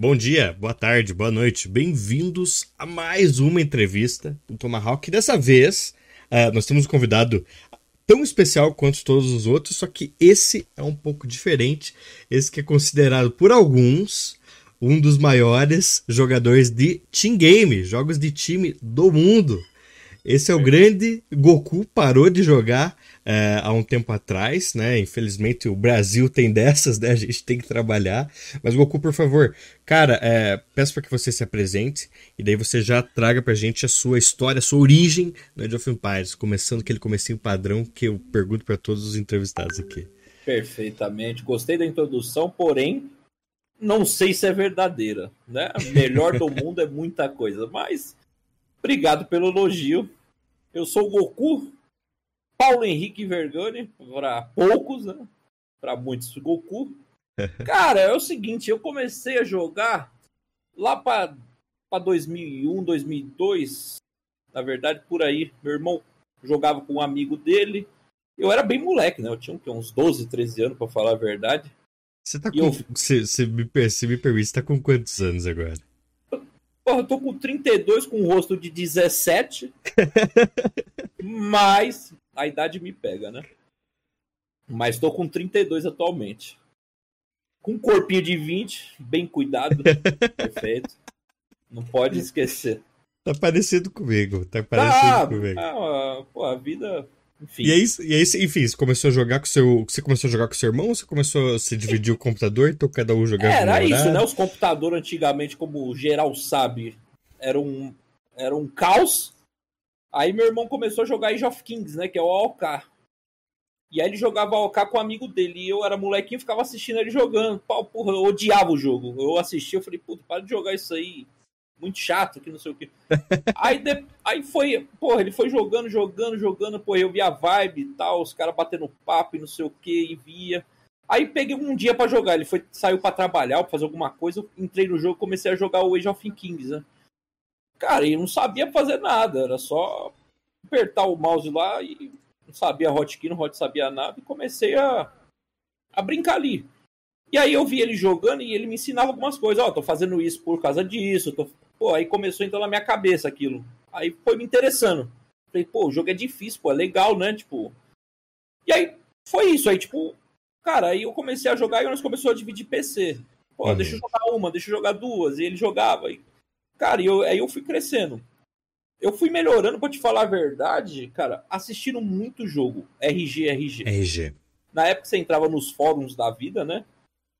Bom dia, boa tarde, boa noite. Bem-vindos a mais uma entrevista do Tomahawk. Dessa vez, uh, nós temos um convidado tão especial quanto todos os outros, só que esse é um pouco diferente. Esse que é considerado por alguns um dos maiores jogadores de team game, jogos de time do mundo. Esse é o grande Goku, parou de jogar é, há um tempo atrás, né? Infelizmente o Brasil tem dessas, né? A gente tem que trabalhar. Mas Goku, por favor, cara, é, peço para que você se apresente e daí você já traga pra gente a sua história, a sua origem no Age of Empires, começando aquele comecinho padrão que eu pergunto para todos os entrevistados aqui. Perfeitamente. Gostei da introdução, porém não sei se é verdadeira, né? Melhor do mundo é muita coisa, mas obrigado pelo elogio. Eu sou o Goku, Paulo Henrique Vergani, para poucos, né? Para muitos, Goku. Cara, é o seguinte, eu comecei a jogar lá para 2001, 2002, na verdade, por aí. Meu irmão jogava com um amigo dele. Eu era bem moleque, né? Eu tinha uns 12, 13 anos, para falar a verdade. Você tá com. Eu... Você, você, me, você me permite, você tá com quantos anos agora? Porra, eu tô com 32 com um rosto de 17. mas a idade me pega, né? Mas tô com 32 atualmente. Com um corpinho de 20, bem cuidado. perfeito. Não pode esquecer. Tá parecido comigo. Tá parecido ah, comigo. Ah, pô, a vida enfim. E aí, e aí, enfim, você começou a jogar com seu. Você começou a jogar com seu irmão ou você começou a se dividir o computador, então cada um jogava Era isso, né? Os computadores antigamente, como geral sabe, era um, era um caos. Aí meu irmão começou a jogar Age of Kings, né? Que é o AOK. E aí ele jogava AOK com um amigo dele. E eu era molequinho ficava assistindo ele jogando. Pau, porra, eu odiava o jogo. Eu assistia, eu falei, puta, para de jogar isso aí muito chato, que não sei o que. aí, de, aí foi, porra, ele foi jogando, jogando, jogando, pô, eu via a vibe e tal, os caras batendo papo e não sei o que, e via. Aí peguei um dia para jogar, ele foi, saiu para trabalhar, pra fazer alguma coisa, eu entrei no jogo comecei a jogar o Age of Kings, né? Cara, eu não sabia fazer nada, era só apertar o mouse lá e não sabia hotkey, não hot sabia nada, e comecei a, a brincar ali. E aí eu vi ele jogando e ele me ensinava algumas coisas. Ó, oh, tô fazendo isso por causa disso, tô Pô, aí começou então na minha cabeça aquilo. Aí foi me interessando. Falei, pô, o jogo é difícil, pô, é legal, né? Tipo. E aí foi isso. Aí, tipo, cara, aí eu comecei a jogar e nós começamos a dividir PC. Pô, uhum. deixa eu jogar uma, deixa eu jogar duas. E ele jogava. E, cara, e eu, aí eu fui crescendo. Eu fui melhorando, pra te falar a verdade, cara, assistindo muito jogo. RG, RG. RG. Na época você entrava nos fóruns da vida, né?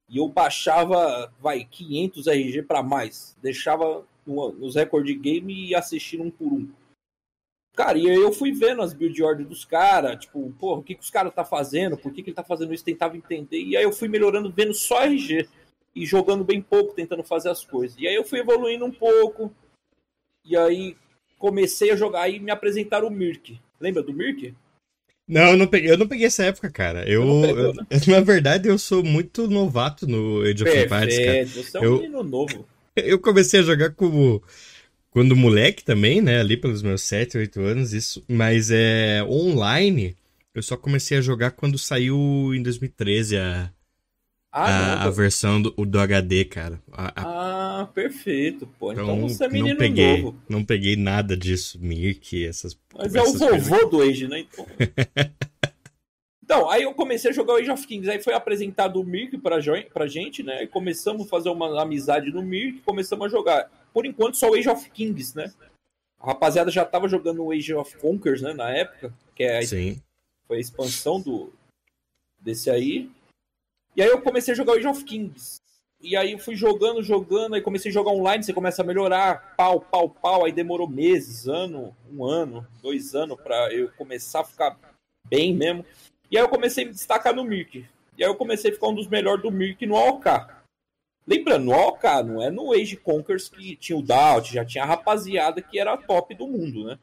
E eu baixava, vai, 500 RG para mais. Deixava nos recorde game e assistindo um por um. Cara, e aí eu fui vendo as build orders dos caras, tipo, porra, o que, que os caras tá fazendo, por que, que ele tá fazendo isso, tentava entender, e aí eu fui melhorando vendo só RG e jogando bem pouco, tentando fazer as coisas. E aí eu fui evoluindo um pouco, e aí comecei a jogar e me apresentaram o Mirk. Lembra do Mirk? Não, eu não peguei, eu não peguei essa época, cara. Eu, pegou, né? eu, na verdade, eu sou muito novato no Age of Empires, cara. Você é um eu, menino novo. Eu comecei a jogar como quando moleque também, né? Ali pelos meus 7, 8 anos, isso. Mas é online, eu só comecei a jogar quando saiu em 2013 a, ah, a, a, versão do, do HD, cara. A, a... Ah, perfeito, pô. Então, então você é menino não peguei, novo. Não peguei nada disso, Mirk, essas Mas é o vovô do Age, né? Então... Então, aí eu comecei a jogar o Age of Kings. Aí foi apresentado o Mirk pra, pra gente, né? E começamos a fazer uma amizade no Mirk começamos a jogar. Por enquanto, só o Age of Kings, né? A rapaziada já tava jogando o Age of Conquers, né? Na época. Que é a, Sim. foi a expansão do, desse aí. E aí eu comecei a jogar o Age of Kings. E aí eu fui jogando, jogando, aí comecei a jogar online, você começa a melhorar, pau, pau, pau, aí demorou meses, ano, um ano, dois anos para eu começar a ficar bem mesmo. E aí eu comecei a me destacar no Mirk. E aí eu comecei a ficar um dos melhores do Mirk no AOK. Lembrando, no AOK, não é no Age Conquers que tinha o Doubt, já tinha a rapaziada que era top do mundo, né?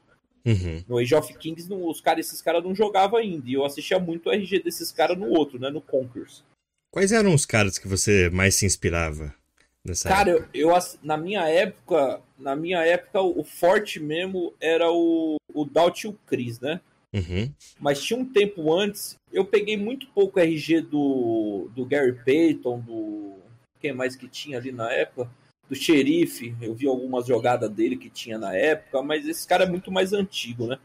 Uhum. No Age of Kings, não, os cara, esses caras não jogavam ainda. E eu assistia muito o RG desses caras no outro, né? No Conquers. Quais eram os caras que você mais se inspirava nessa Cara, época? Eu, eu, na minha época, na minha época, o forte mesmo era o, o Doubt e o Chris, né? Uhum. Mas tinha um tempo antes, eu peguei muito pouco RG do, do Gary Payton, do. Quem mais que tinha ali na época? do xerife, eu vi algumas jogadas dele que tinha na época, mas esse cara é muito mais antigo, né?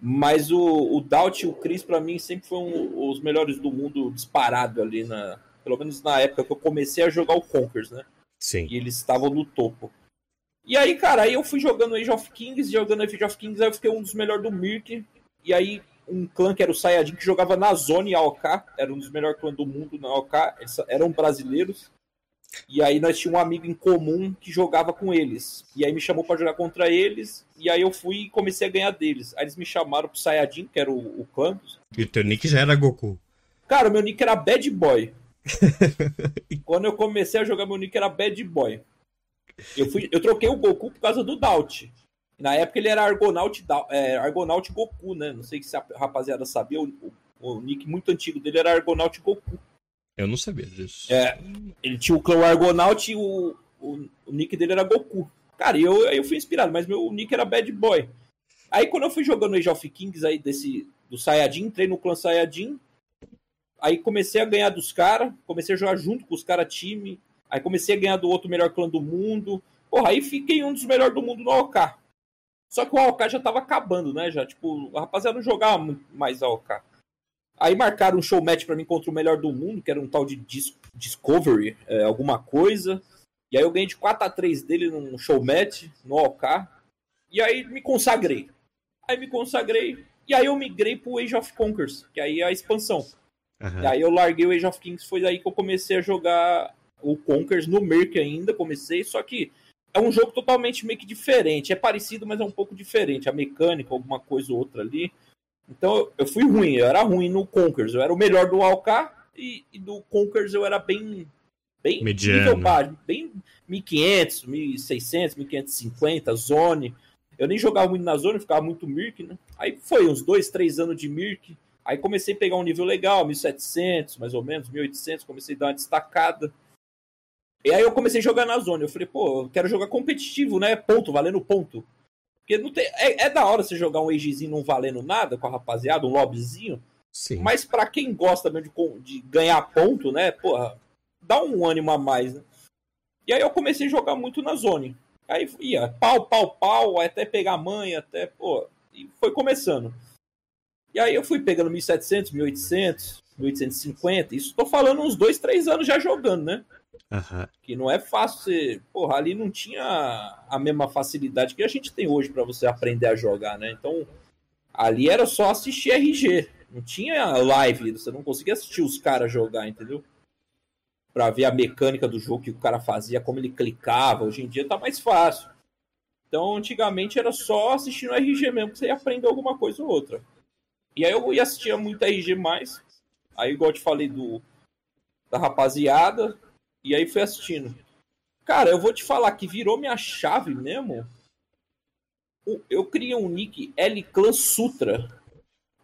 Mas o, o Daut e o Chris, para mim, sempre foram os melhores do mundo disparado ali, na, pelo menos na época que eu comecei a jogar o Conkers, né? Sim. E eles estavam no topo. E aí, cara, aí eu fui jogando Age of Kings, jogando Age of Kings, aí eu fiquei um dos melhores do Mirk. E aí, um clã que era o Sayajin, que jogava na Zone AOK, era um dos melhores clãs do mundo na AOK, eles eram brasileiros. E aí nós tínhamos um amigo em comum que jogava com eles. E aí me chamou para jogar contra eles. E aí eu fui e comecei a ganhar deles. Aí eles me chamaram pro Sayajin, que era o, o clã. E o teu nick já era Goku. Cara, meu nick era Bad Boy. Quando eu comecei a jogar, meu nick era Bad Boy. Eu, fui, eu troquei o Goku por causa do Daut. Na época ele era Argonaut, é, Argonaut Goku, né? Não sei se a rapaziada sabia, o, o, o nick muito antigo dele era Argonaut Goku. Eu não sabia disso. É, ele tinha o clã Argonaut e o, o, o nick dele era Goku. Cara, eu, eu fui inspirado, mas meu nick era Bad Boy. Aí quando eu fui jogando Age of Kings aí desse, do Sayajin, entrei no clã Sayajin. Aí comecei a ganhar dos caras, comecei a jogar junto com os caras time. Aí comecei a ganhar do outro melhor clã do mundo. Porra, aí fiquei um dos melhores do mundo no AOK. Só que o AOK já tava acabando, né? Já, tipo, a rapaziada não jogava mais AOK. Aí marcaram um show match para mim contra o melhor do mundo, que era um tal de Dis Discovery, é, alguma coisa. E aí eu ganhei de 4 a 3 dele num show match, no AOK. E aí me consagrei. Aí me consagrei. E aí eu migrei pro Age of Conquers, que aí é a expansão. Uhum. E aí eu larguei o Age of Kings, foi aí que eu comecei a jogar o Conquers no Merc ainda, comecei, só que é um jogo totalmente meio que diferente. É parecido, mas é um pouco diferente. A mecânica, alguma coisa ou outra ali. Então eu fui ruim, eu era ruim no Conquers. Eu era o melhor do AOK e, e do Conquers eu era bem. Bem Mediano. baixo, bem 1500, 1600, 1550, Zone. Eu nem jogava muito na Zone, ficava muito Mirk, né? Aí foi uns dois, três anos de Mirk. Aí comecei a pegar um nível legal, 1700, mais ou menos, 1800. Comecei a dar uma destacada. E aí eu comecei a jogar na zona. Eu falei, pô, eu quero jogar competitivo, né? Ponto, valendo ponto. Porque não tem, é, é da hora você jogar um agezinho não valendo nada com a rapaziada, um lobbyzinho. Sim. Mas para quem gosta mesmo de, de, ganhar ponto, né? Porra, dá um ânimo a mais, né? E aí eu comecei a jogar muito na zone. Aí ia pau, pau, pau, até pegar a mãe, até, pô. E foi começando. E aí eu fui pegando 1700, 1800, 1850. Isso tô falando uns dois, três anos já jogando, né? Uhum. Que não é fácil você. Porra, ali não tinha a mesma facilidade que a gente tem hoje para você aprender a jogar, né? Então, ali era só assistir RG. Não tinha live, você não conseguia assistir os caras jogar, entendeu? Pra ver a mecânica do jogo que o cara fazia, como ele clicava. Hoje em dia tá mais fácil. Então, antigamente era só assistir no RG mesmo que você ia aprender alguma coisa ou outra. E aí eu ia assistir muito RG mais. Aí, igual eu te falei do, da rapaziada, e aí fui assistindo. Cara, eu vou te falar que virou minha chave mesmo. Eu criei um nick L Clan Sutra.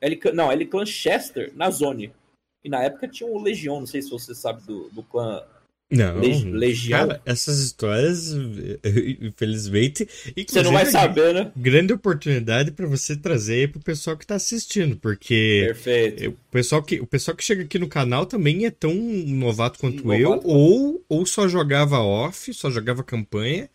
L, não, L Clan Chester na Zone. E na época tinha o Legião, não sei se você sabe do, do clã não, Legião. Cara, essas histórias, infelizmente. Você não vai saber, né? Grande oportunidade para você trazer aí pro pessoal que tá assistindo, porque. Perfeito. O pessoal, que, o pessoal que chega aqui no canal também é tão novato quanto novato. eu, ou, ou só jogava off, só jogava campanha.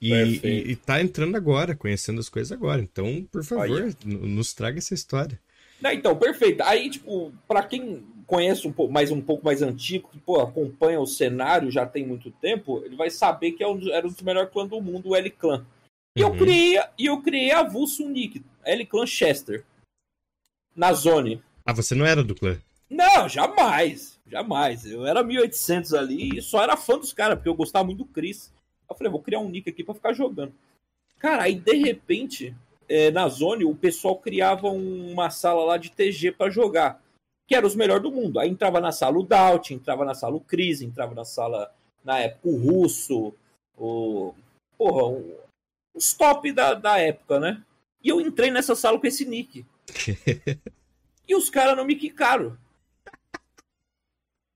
E, e, e, tá entrando agora, conhecendo as coisas agora. Então, por favor, nos traga essa história. Não, então, perfeito. Aí, tipo, para quem conhece um pouco mais um pouco mais antigo, que pô, acompanha o cenário já tem muito tempo, ele vai saber que é um, era um dos melhores clãs do mundo, o L-Clan. E uhum. eu criei, e eu criei a Vulso Nick, L-Clan Chester. Na Zone. Ah, você não era do clã? Não, jamais. Jamais. Eu era 1800 ali e só era fã dos caras, porque eu gostava muito do Chris. Eu falei, vou criar um nick aqui para ficar jogando. Cara, aí de repente, é, na Zone, o pessoal criava uma sala lá de TG para jogar que eram os melhores do mundo. Aí entrava na sala o Daut, entrava na sala o Cris, entrava na sala, na época, o Russo, o. Porra, o, os top da, da época, né? E eu entrei nessa sala com esse nick. e os caras não me quicaram.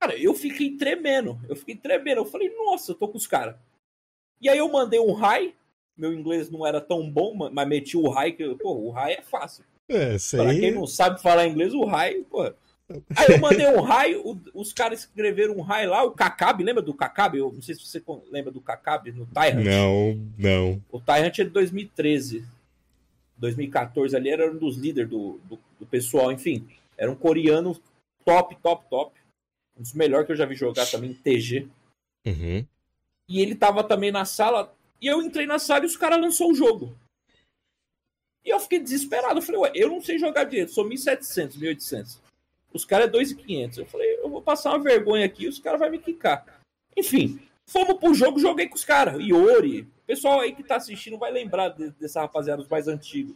Cara, eu fiquei tremendo. Eu fiquei tremendo. Eu falei, nossa, eu tô com os caras. E aí eu mandei um hi. Meu inglês não era tão bom, mas meti o hi, que, pô, o hi é fácil. É, sei. Pra quem não sabe falar inglês, o hi, pô, Aí eu mandei um raio, os caras escreveram um raio lá, o Kakabi, lembra do Kakabi? Eu não sei se você lembra do Kakabi no Tyrant. Não, não. O Tyrant é de 2013. 2014 ali era um dos líderes do, do, do, pessoal, enfim. Era um coreano top, top, top. Um dos melhores que eu já vi jogar também, TG. Uhum. E ele tava também na sala. E eu entrei na sala e os caras lançou o jogo. E eu fiquei desesperado. Eu falei, ué, eu não sei jogar direito, sou 1.700, 1.800. Os caras é 2.500. Eu falei, eu vou passar uma vergonha aqui os caras vão me quicar. Enfim, fomos pro jogo, joguei com os caras. Iori, pessoal aí que tá assistindo vai lembrar de, dessa rapaziada, os mais antigos.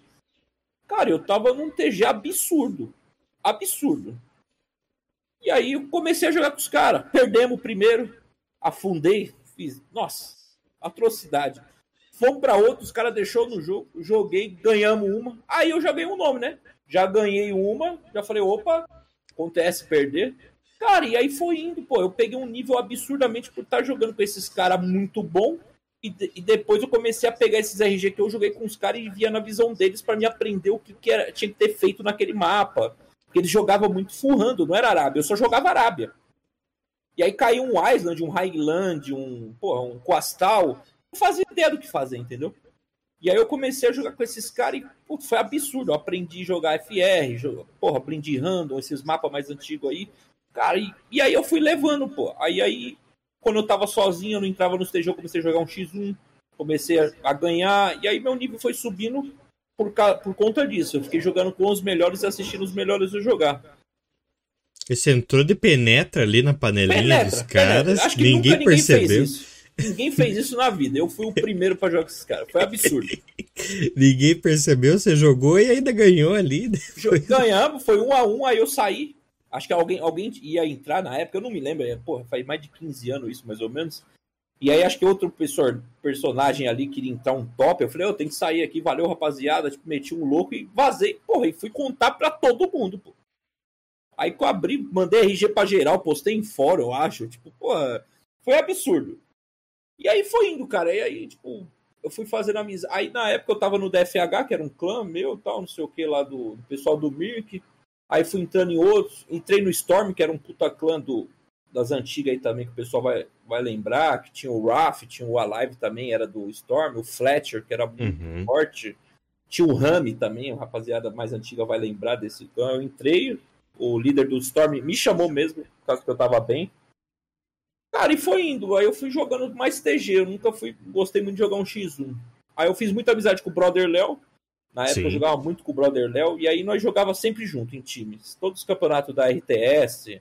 Cara, eu tava num TG absurdo. Absurdo. E aí eu comecei a jogar com os caras. Perdemos o primeiro, afundei, fiz. Nossa, atrocidade. Fomos para outro, os caras deixou no jogo, joguei, ganhamos uma. Aí eu já ganhei um nome, né? Já ganhei uma, já falei, opa, acontece perder. Cara, e aí foi indo, pô. Eu peguei um nível absurdamente por estar jogando com esses caras muito bom e, e, depois eu comecei a pegar esses RG que eu joguei com os caras e via na visão deles para me aprender o que, que era, tinha que ter feito naquele mapa. Porque eles jogavam muito furrando, não era Arábia, eu só jogava Arábia. E aí caiu um Island, um Highland, um, porra, um Coastal. Não fazia ideia do que fazer, entendeu? E aí eu comecei a jogar com esses caras e putz, foi absurdo. Eu aprendi a jogar FR, jogo, porra, aprendi random, esses mapas mais antigos aí. Cara, e, e aí eu fui levando, pô. Aí, aí quando eu tava sozinho, eu não entrava no stage, eu comecei a jogar um X1, comecei a, a ganhar, e aí meu nível foi subindo por, por conta disso. Eu fiquei jogando com os melhores e assistindo os melhores jogar. E você entrou de penetra ali na panelinha penetra, dos caras, ninguém, ninguém percebeu. Ninguém fez isso na vida. Eu fui o primeiro para jogar com esses caras. Foi absurdo. ninguém percebeu, você jogou e ainda ganhou ali. Ganhamos, foi um a um, aí eu saí. Acho que alguém, alguém ia entrar na época, eu não me lembro, é, porra, faz mais de 15 anos isso, mais ou menos. E aí acho que outro personagem ali queria entrar um top. Eu falei, eu tenho que sair aqui, valeu, rapaziada. Tipo, meti um louco e vazei. Porra, e fui contar pra todo mundo, pô. Aí que eu abri, mandei RG pra geral, postei em fora, eu acho. Tipo, porra, foi absurdo. E aí foi indo, cara. E aí, tipo, eu fui fazendo amizade. Aí na época eu tava no DFH, que era um clã meu tal, não sei o que, lá do, do pessoal do Mirk. Aí fui entrando em outros. Entrei no Storm, que era um puta clã do, das antigas aí também, que o pessoal vai, vai lembrar. Que tinha o Raf, tinha o Alive também, era do Storm. O Fletcher, que era muito uhum. forte. Tinha o Rami também, a rapaziada mais antiga vai lembrar desse clã. Eu entrei, o líder do Storm me chamou mesmo, por causa que eu tava bem. Cara, e foi indo. Aí eu fui jogando mais TG. Eu nunca fui. Gostei muito de jogar um X1. Aí eu fiz muita amizade com o Brother Léo. Na época Sim. eu jogava muito com o Brother Léo, e aí nós jogava sempre junto em times. Todos os campeonatos da RTS,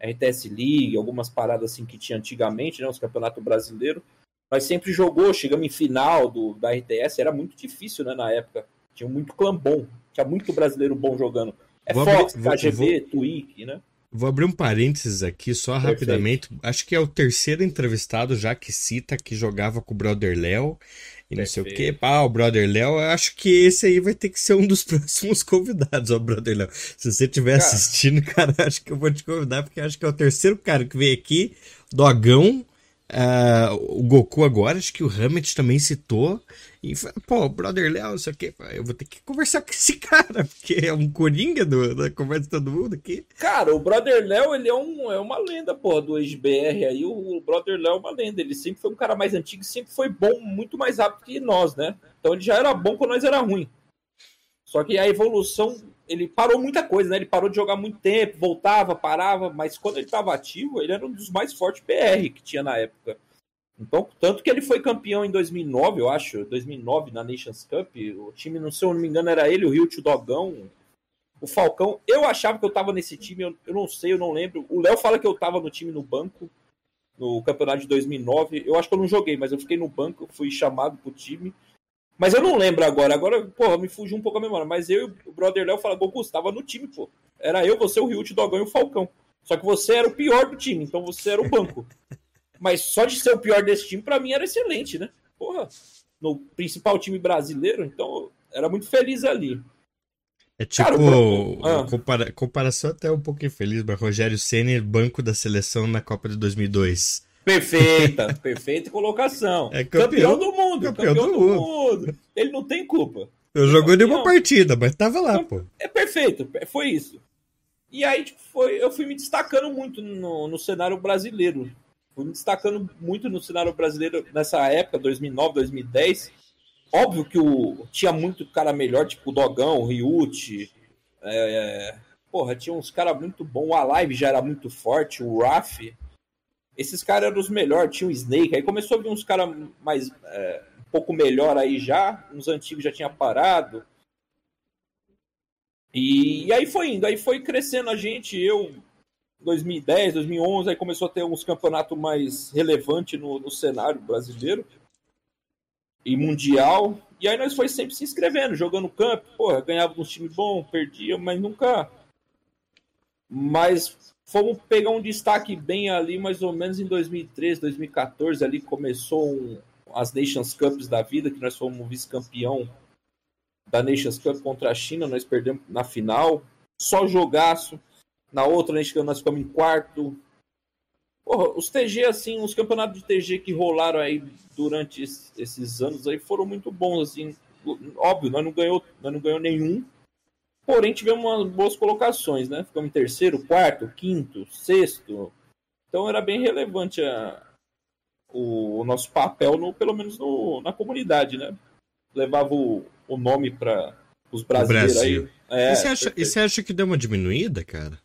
RTS League, algumas paradas assim que tinha antigamente, né? Os campeonatos brasileiros. Nós sempre jogou, chegamos em final do, da RTS, era muito difícil, né, na época. Tinha muito clã bom, tinha muito brasileiro bom jogando. É vou Fox, abrir, KGB, vou, Twig, né? Vou abrir um parênteses aqui, só Perfeito. rapidamente. Acho que é o terceiro entrevistado já que cita que jogava com o Brother Léo e não sei o que. Ah, o Brother Léo, acho que esse aí vai ter que ser um dos próximos convidados, ó, Brother Léo. Se você estiver assistindo, cara, acho que eu vou te convidar, porque acho que é o terceiro cara que veio aqui, Dogão, uh, o Goku agora, acho que o Hammett também citou. E pô, Brother Léo, isso aqui, eu vou ter que conversar com esse cara, porque é um coringa do, da conversa de todo mundo aqui. Cara, o Brother Léo, ele é, um, é uma lenda, pô, do ex-BR aí. O, o Brother Léo é uma lenda. Ele sempre foi um cara mais antigo, sempre foi bom, muito mais rápido que nós, né? Então ele já era bom quando nós era ruim. Só que a evolução, ele parou muita coisa, né? Ele parou de jogar muito tempo, voltava, parava, mas quando ele estava ativo, ele era um dos mais fortes BR que tinha na época. Então, tanto que ele foi campeão em 2009, eu acho, 2009 na Nations Cup. O time, não sei, se eu não me engano, era ele, o Rio o Dogão, o Falcão. Eu achava que eu tava nesse time, eu, eu não sei, eu não lembro. O Léo fala que eu tava no time no banco no campeonato de 2009. Eu acho que eu não joguei, mas eu fiquei no banco, fui chamado pro time. Mas eu não lembro agora. Agora, porra, me fugiu um pouco a memória. Mas eu e o brother Léo falaram, Goku, você tava no time, pô. Era eu, você, o Rio o Dogão e o Falcão. Só que você era o pior do time, então você era o banco. Mas só de ser o pior desse time, para mim era excelente, né? Porra, no principal time brasileiro, então era muito feliz ali. É tipo, Cara, ah. compara comparação até um pouco infeliz, mas Rogério Senna, banco da seleção na Copa de 2002. Perfeita, perfeita colocação. É campeão, campeão do mundo, campeão, campeão do, do mundo. mundo. Ele não tem culpa. Eu jogou de uma partida, mas tava lá, pô. É perfeito, foi isso. E aí tipo, foi, eu fui me destacando muito no, no cenário brasileiro. Fui me destacando muito no cenário brasileiro nessa época, 2009, 2010. Óbvio que o, tinha muito cara melhor, tipo o Dogão, o Ryut. É, porra, tinha uns caras muito bons. O Alive já era muito forte, o Raf. Esses caras eram os melhores, tinha o Snake. Aí começou a vir uns caras mais. É, um pouco melhor aí já. Uns antigos já tinha parado. E, e, aí foi indo, aí foi crescendo a gente, eu 2010, 2011, aí começou a ter uns campeonatos mais relevantes no, no, cenário brasileiro e mundial. E aí nós foi sempre se inscrevendo, jogando campo, porra, ganhava uns times bons, perdia, mas nunca. Mas fomos pegar um destaque bem ali, mais ou menos em 2013, 2014, ali começou um, as Nations Cups da vida, que nós fomos vice-campeão da Nations Cup contra a China, nós perdemos na final, só jogaço. Na outra, nós ficamos em quarto. Porra, os TG, assim, os campeonatos de TG que rolaram aí durante esses anos aí foram muito bons, assim. Óbvio, nós não ganhou, nós não ganhou nenhum, porém tivemos umas boas colocações, né? Ficamos em terceiro, quarto, quinto, sexto. Então era bem relevante a, o, o, nosso papel, no, pelo menos no, na comunidade, né? Levava o, o nome para os brasileiros Brasil. aí. É, e, você acha, e você acha que deu uma diminuída, cara?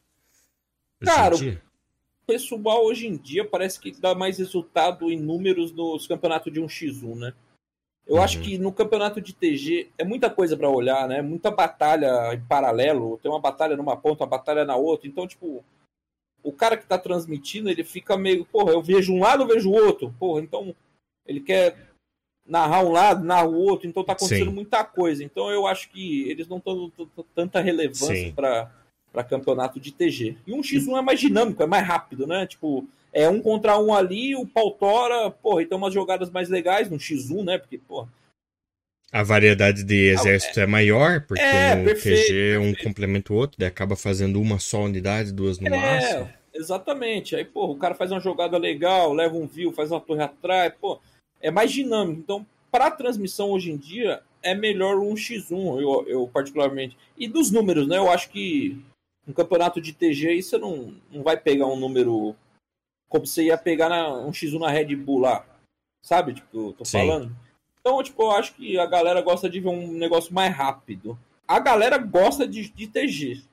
Cara, o pessoal hoje em dia parece que dá mais resultado em números nos campeonatos de 1x1, né? Eu uhum. acho que no campeonato de TG é muita coisa para olhar, né? Muita batalha em paralelo. Tem uma batalha numa ponta, uma batalha na outra. Então, tipo, o cara que tá transmitindo, ele fica meio, porra, eu vejo um lado, eu vejo o outro. Porra, então ele quer narrar um lado, narrar o outro, então tá acontecendo Sim. muita coisa. Então eu acho que eles não estão tanta relevância para campeonato de TG. E um X1 é mais dinâmico, é mais rápido, né? Tipo, é um contra um ali, o pau tora, porra, então umas jogadas mais legais no X1, né? Porque, porra. A variedade de exército é, é maior, porque é, no perfeito, TG um complementa o outro, daí acaba fazendo uma só unidade, duas no é, máximo. Exatamente. Aí, porra, o cara faz uma jogada legal, leva um view, faz uma torre atrás, pô é mais dinâmico. Então, para transmissão hoje em dia, é melhor um X1, eu, eu particularmente. E dos números, né? Eu acho que um campeonato de TG você não, não vai pegar um número como você ia pegar na, um X1 na Red Bull lá. Sabe? Tipo, eu tô Sim. falando. Então, tipo, eu acho que a galera gosta de ver um negócio mais rápido. A galera gosta de, de TG.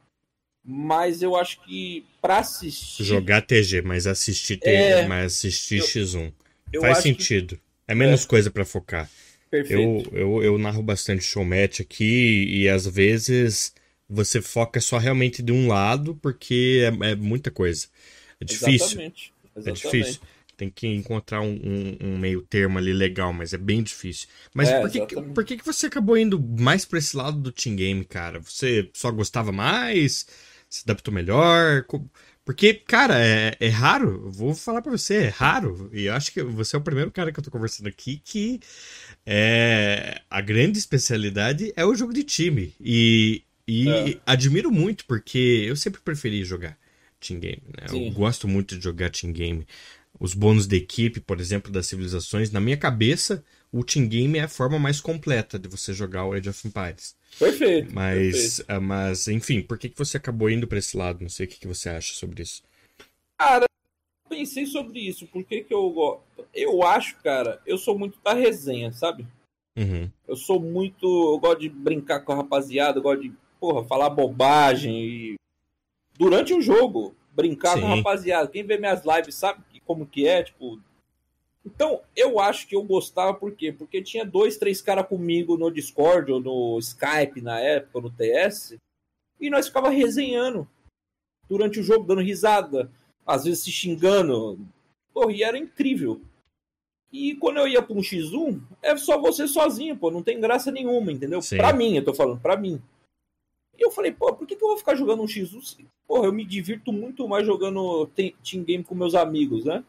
Mas eu acho que para assistir. Jogar TG, mas assistir TG, é... mas assistir eu, X1. Eu Faz sentido. Que é menos é. coisa para focar. Perfeito. Eu, eu, eu narro bastante showmatch aqui e às vezes você foca só realmente de um lado porque é, é muita coisa. É difícil. Exatamente. Exatamente. É difícil. Tem que encontrar um, um, um, meio termo ali legal, mas é bem difícil. Mas é, por, que, por que, que você acabou indo mais pra esse lado do team game, cara? Você só gostava mais? Se adaptou melhor? Porque, cara, é, é raro, vou falar pra você, é raro. E eu acho que você é o primeiro cara que eu tô conversando aqui que é, a grande especialidade é o jogo de time. E, e é. admiro muito, porque eu sempre preferi jogar team game. Né? Eu gosto muito de jogar team game. Os bônus de equipe, por exemplo, das civilizações, na minha cabeça, o team game é a forma mais completa de você jogar o Age of Empires. Perfeito. Mas, perfeito. Ah, mas enfim, por que, que você acabou indo para esse lado? Não sei o que, que você acha sobre isso. Cara, pensei sobre isso. Por que, que eu gosto? Eu acho, cara, eu sou muito da resenha, sabe? Uhum. Eu sou muito. Eu gosto de brincar com a rapaziada, eu gosto de, porra, falar bobagem e. Durante o jogo, brincar Sim. com a rapaziada. Quem vê minhas lives sabe como que é, tipo, então, eu acho que eu gostava por quê? Porque tinha dois, três caras comigo no Discord ou no Skype na época, no TS, e nós ficava resenhando durante o jogo, dando risada, às vezes se xingando. Porra, e era incrível. E quando eu ia para um X1, é só você sozinho, pô, não tem graça nenhuma, entendeu? Sim. Pra mim, eu tô falando, pra mim. E eu falei, pô, por que, que eu vou ficar jogando um X1? Porra, eu me divirto muito mais jogando team game com meus amigos, né?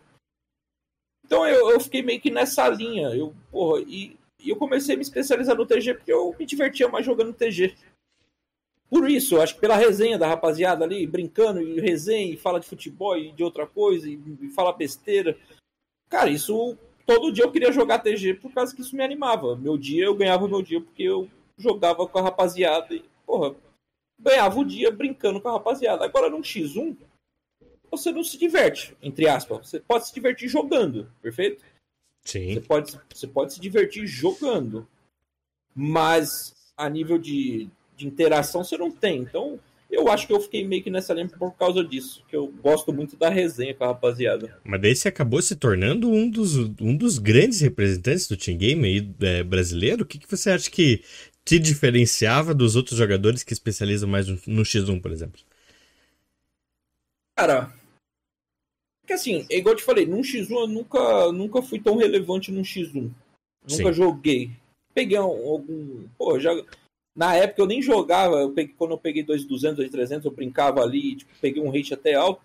Então eu, eu fiquei meio que nessa linha. Eu, porra, e, e eu comecei a me especializar no TG porque eu me divertia mais jogando TG. Por isso, acho que pela resenha da rapaziada ali, brincando, e resenha, e fala de futebol e de outra coisa, e, e fala besteira. Cara, isso todo dia eu queria jogar TG por causa que isso me animava. Meu dia eu ganhava meu dia porque eu jogava com a rapaziada e, porra, ganhava o dia brincando com a rapaziada. Agora num X1, você não se diverte, entre aspas. Você pode se divertir jogando, perfeito? Sim. Você pode, você pode se divertir jogando. Mas a nível de, de interação você não tem. Então, eu acho que eu fiquei meio que nessa linha por causa disso. Que eu gosto muito da resenha com a rapaziada. Mas daí você acabou se tornando um dos, um dos grandes representantes do team game aí, é, brasileiro. O que, que você acha que te diferenciava dos outros jogadores que especializam mais no, no X1, por exemplo? Cara, que assim, é igual eu te falei, num X1 eu nunca, nunca fui tão relevante num X1. Nunca Sim. joguei. Peguei algum. Pô, já. Na época eu nem jogava, eu peguei, quando eu peguei 2.200, 2.300, eu brincava ali, tipo, peguei um rate até alto.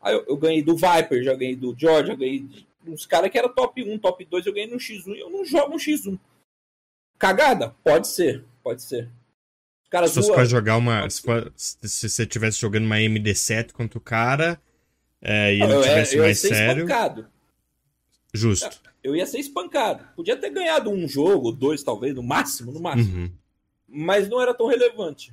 Aí eu, eu, ganhei do Viper, já ganhei do George, já ganhei de uns caras que era top 1, top 2, eu ganhei no X1 e eu não jogo no X1. Cagada? Pode ser, pode ser. Os caras se fosse pra jogar uma. Se, for, se você estivesse jogando uma MD7 contra o cara é, e ele eu, tivesse eu mais ia ser sério. Espancado. Justo. Eu ia ser espancado. Podia ter ganhado um jogo, dois, talvez, no máximo, no máximo. Uhum. Mas não era tão relevante.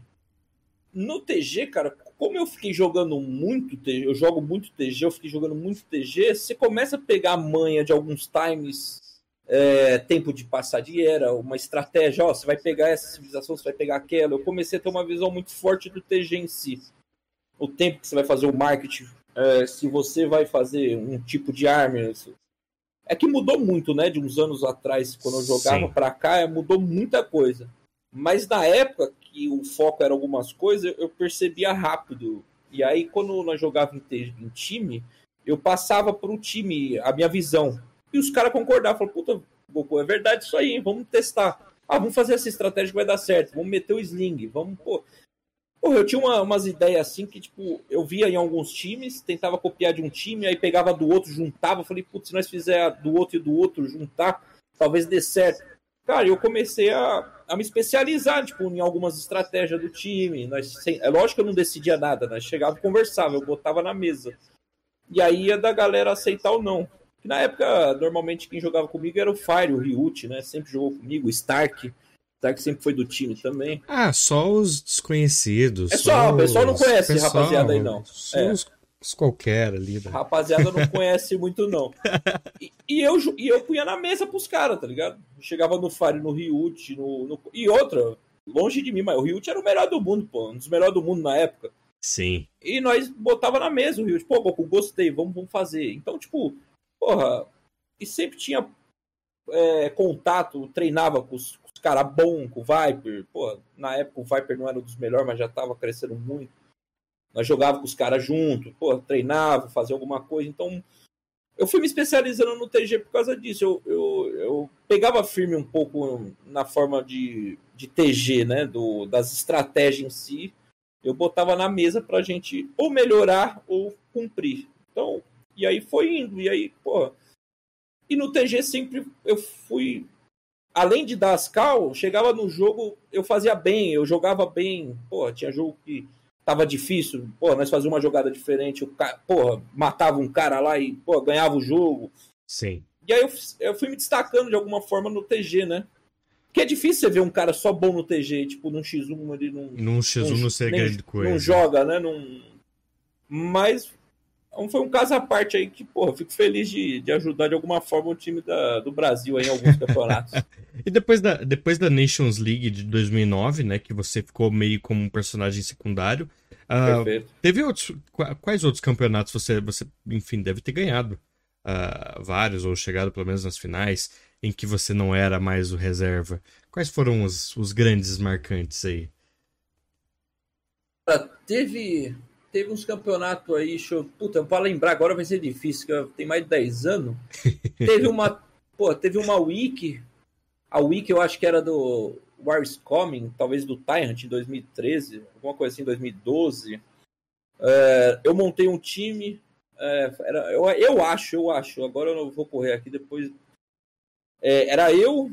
No TG, cara, como eu fiquei jogando muito TG, eu jogo muito TG, eu fiquei jogando muito TG, você começa a pegar a manha de alguns times, é, tempo de passar de era, uma estratégia, ó, você vai pegar essa civilização, você vai pegar aquela. Eu comecei a ter uma visão muito forte do TG em si. O tempo que você vai fazer o marketing, é, se você vai fazer um tipo de arma. É que mudou muito, né? De uns anos atrás, quando eu jogava para cá, mudou muita coisa. Mas na época que o foco era algumas coisas, eu percebia rápido. E aí, quando nós jogávamos em time, eu passava para o time a minha visão. E os caras concordavam, falavam, puta, Goku, é verdade isso aí, vamos testar. Ah, vamos fazer essa estratégia que vai dar certo, vamos meter o sling, vamos, pô. Eu tinha uma, umas ideias assim que, tipo, eu via em alguns times, tentava copiar de um time, aí pegava do outro, juntava, falei, putz, se nós fizer do outro e do outro, juntar, talvez dê certo. Cara, eu comecei a, a me especializar, tipo, em algumas estratégias do time. Nós, é lógico que eu não decidia nada, nós chegava e conversava, eu botava na mesa. E aí ia da galera aceitar ou não. Na época, normalmente quem jogava comigo era o Fire, o Ryut, né? Sempre jogou comigo, o Stark. Stark sempre foi do time também. Ah, só os desconhecidos. É só, o pessoal não conhece pessoal, rapaziada aí, não. Só é. os, os, qualquer ali. Né? Rapaziada não conhece muito, não. E, e, eu, e eu punha na mesa pros caras, tá ligado? Chegava no Fire, no Ryut, no, no, E outra, longe de mim, mas o Ryut era o melhor do mundo, pô. Um dos melhores do mundo na época. Sim. E nós botava na mesa o Ryut. Pô, Goku, gostei, vamos, vamos fazer. Então, tipo, porra, e sempre tinha é, contato, treinava com os, os caras bons, com o Viper. Pô, na época o Viper não era um dos melhores, mas já tava crescendo muito. Nós jogava com os caras junto, pô, treinava, fazia alguma coisa. Então, eu fui me especializando no TG por causa disso. Eu, eu, eu pegava firme um pouco na forma de, de TG, né? Do, das estratégias em si. Eu botava na mesa pra gente ou melhorar ou cumprir. Então, e aí foi indo. E aí, pô. E no TG sempre eu fui. Além de dar as cal, chegava no jogo, eu fazia bem, eu jogava bem. Pô, tinha jogo que tava difícil. Pô, nós fazíamos uma jogada diferente. O cara, porra, matava um cara lá e, pô, ganhava o jogo. Sim. E aí eu, eu fui me destacando de alguma forma no TG, né? Porque é difícil você ver um cara só bom no TG, tipo, num X1 ele não. Num X1 não, não ser grande coisa. Não joga, né? Num... Mas foi um caso à parte aí que, pô, fico feliz de, de ajudar de alguma forma o time da, do Brasil aí em alguns campeonatos. e depois da, depois da Nations League de 2009, né, que você ficou meio como um personagem secundário, uh, teve outros, quais outros campeonatos você, você enfim, deve ter ganhado? Uh, vários, ou chegado pelo menos nas finais, em que você não era mais o reserva. Quais foram os, os grandes marcantes aí? Teve teve uns campeonatos aí, show. Puta, para lembrar agora vai ser difícil, que tem mais de 10 anos. teve uma. Pô, teve uma Wiki. A Wiki eu acho que era do Wars Coming, talvez do Tyrant em 2013, alguma coisa assim, 2012. É, eu montei um time. É, era, eu, eu acho, eu acho. Agora eu não vou correr aqui depois. É, era eu,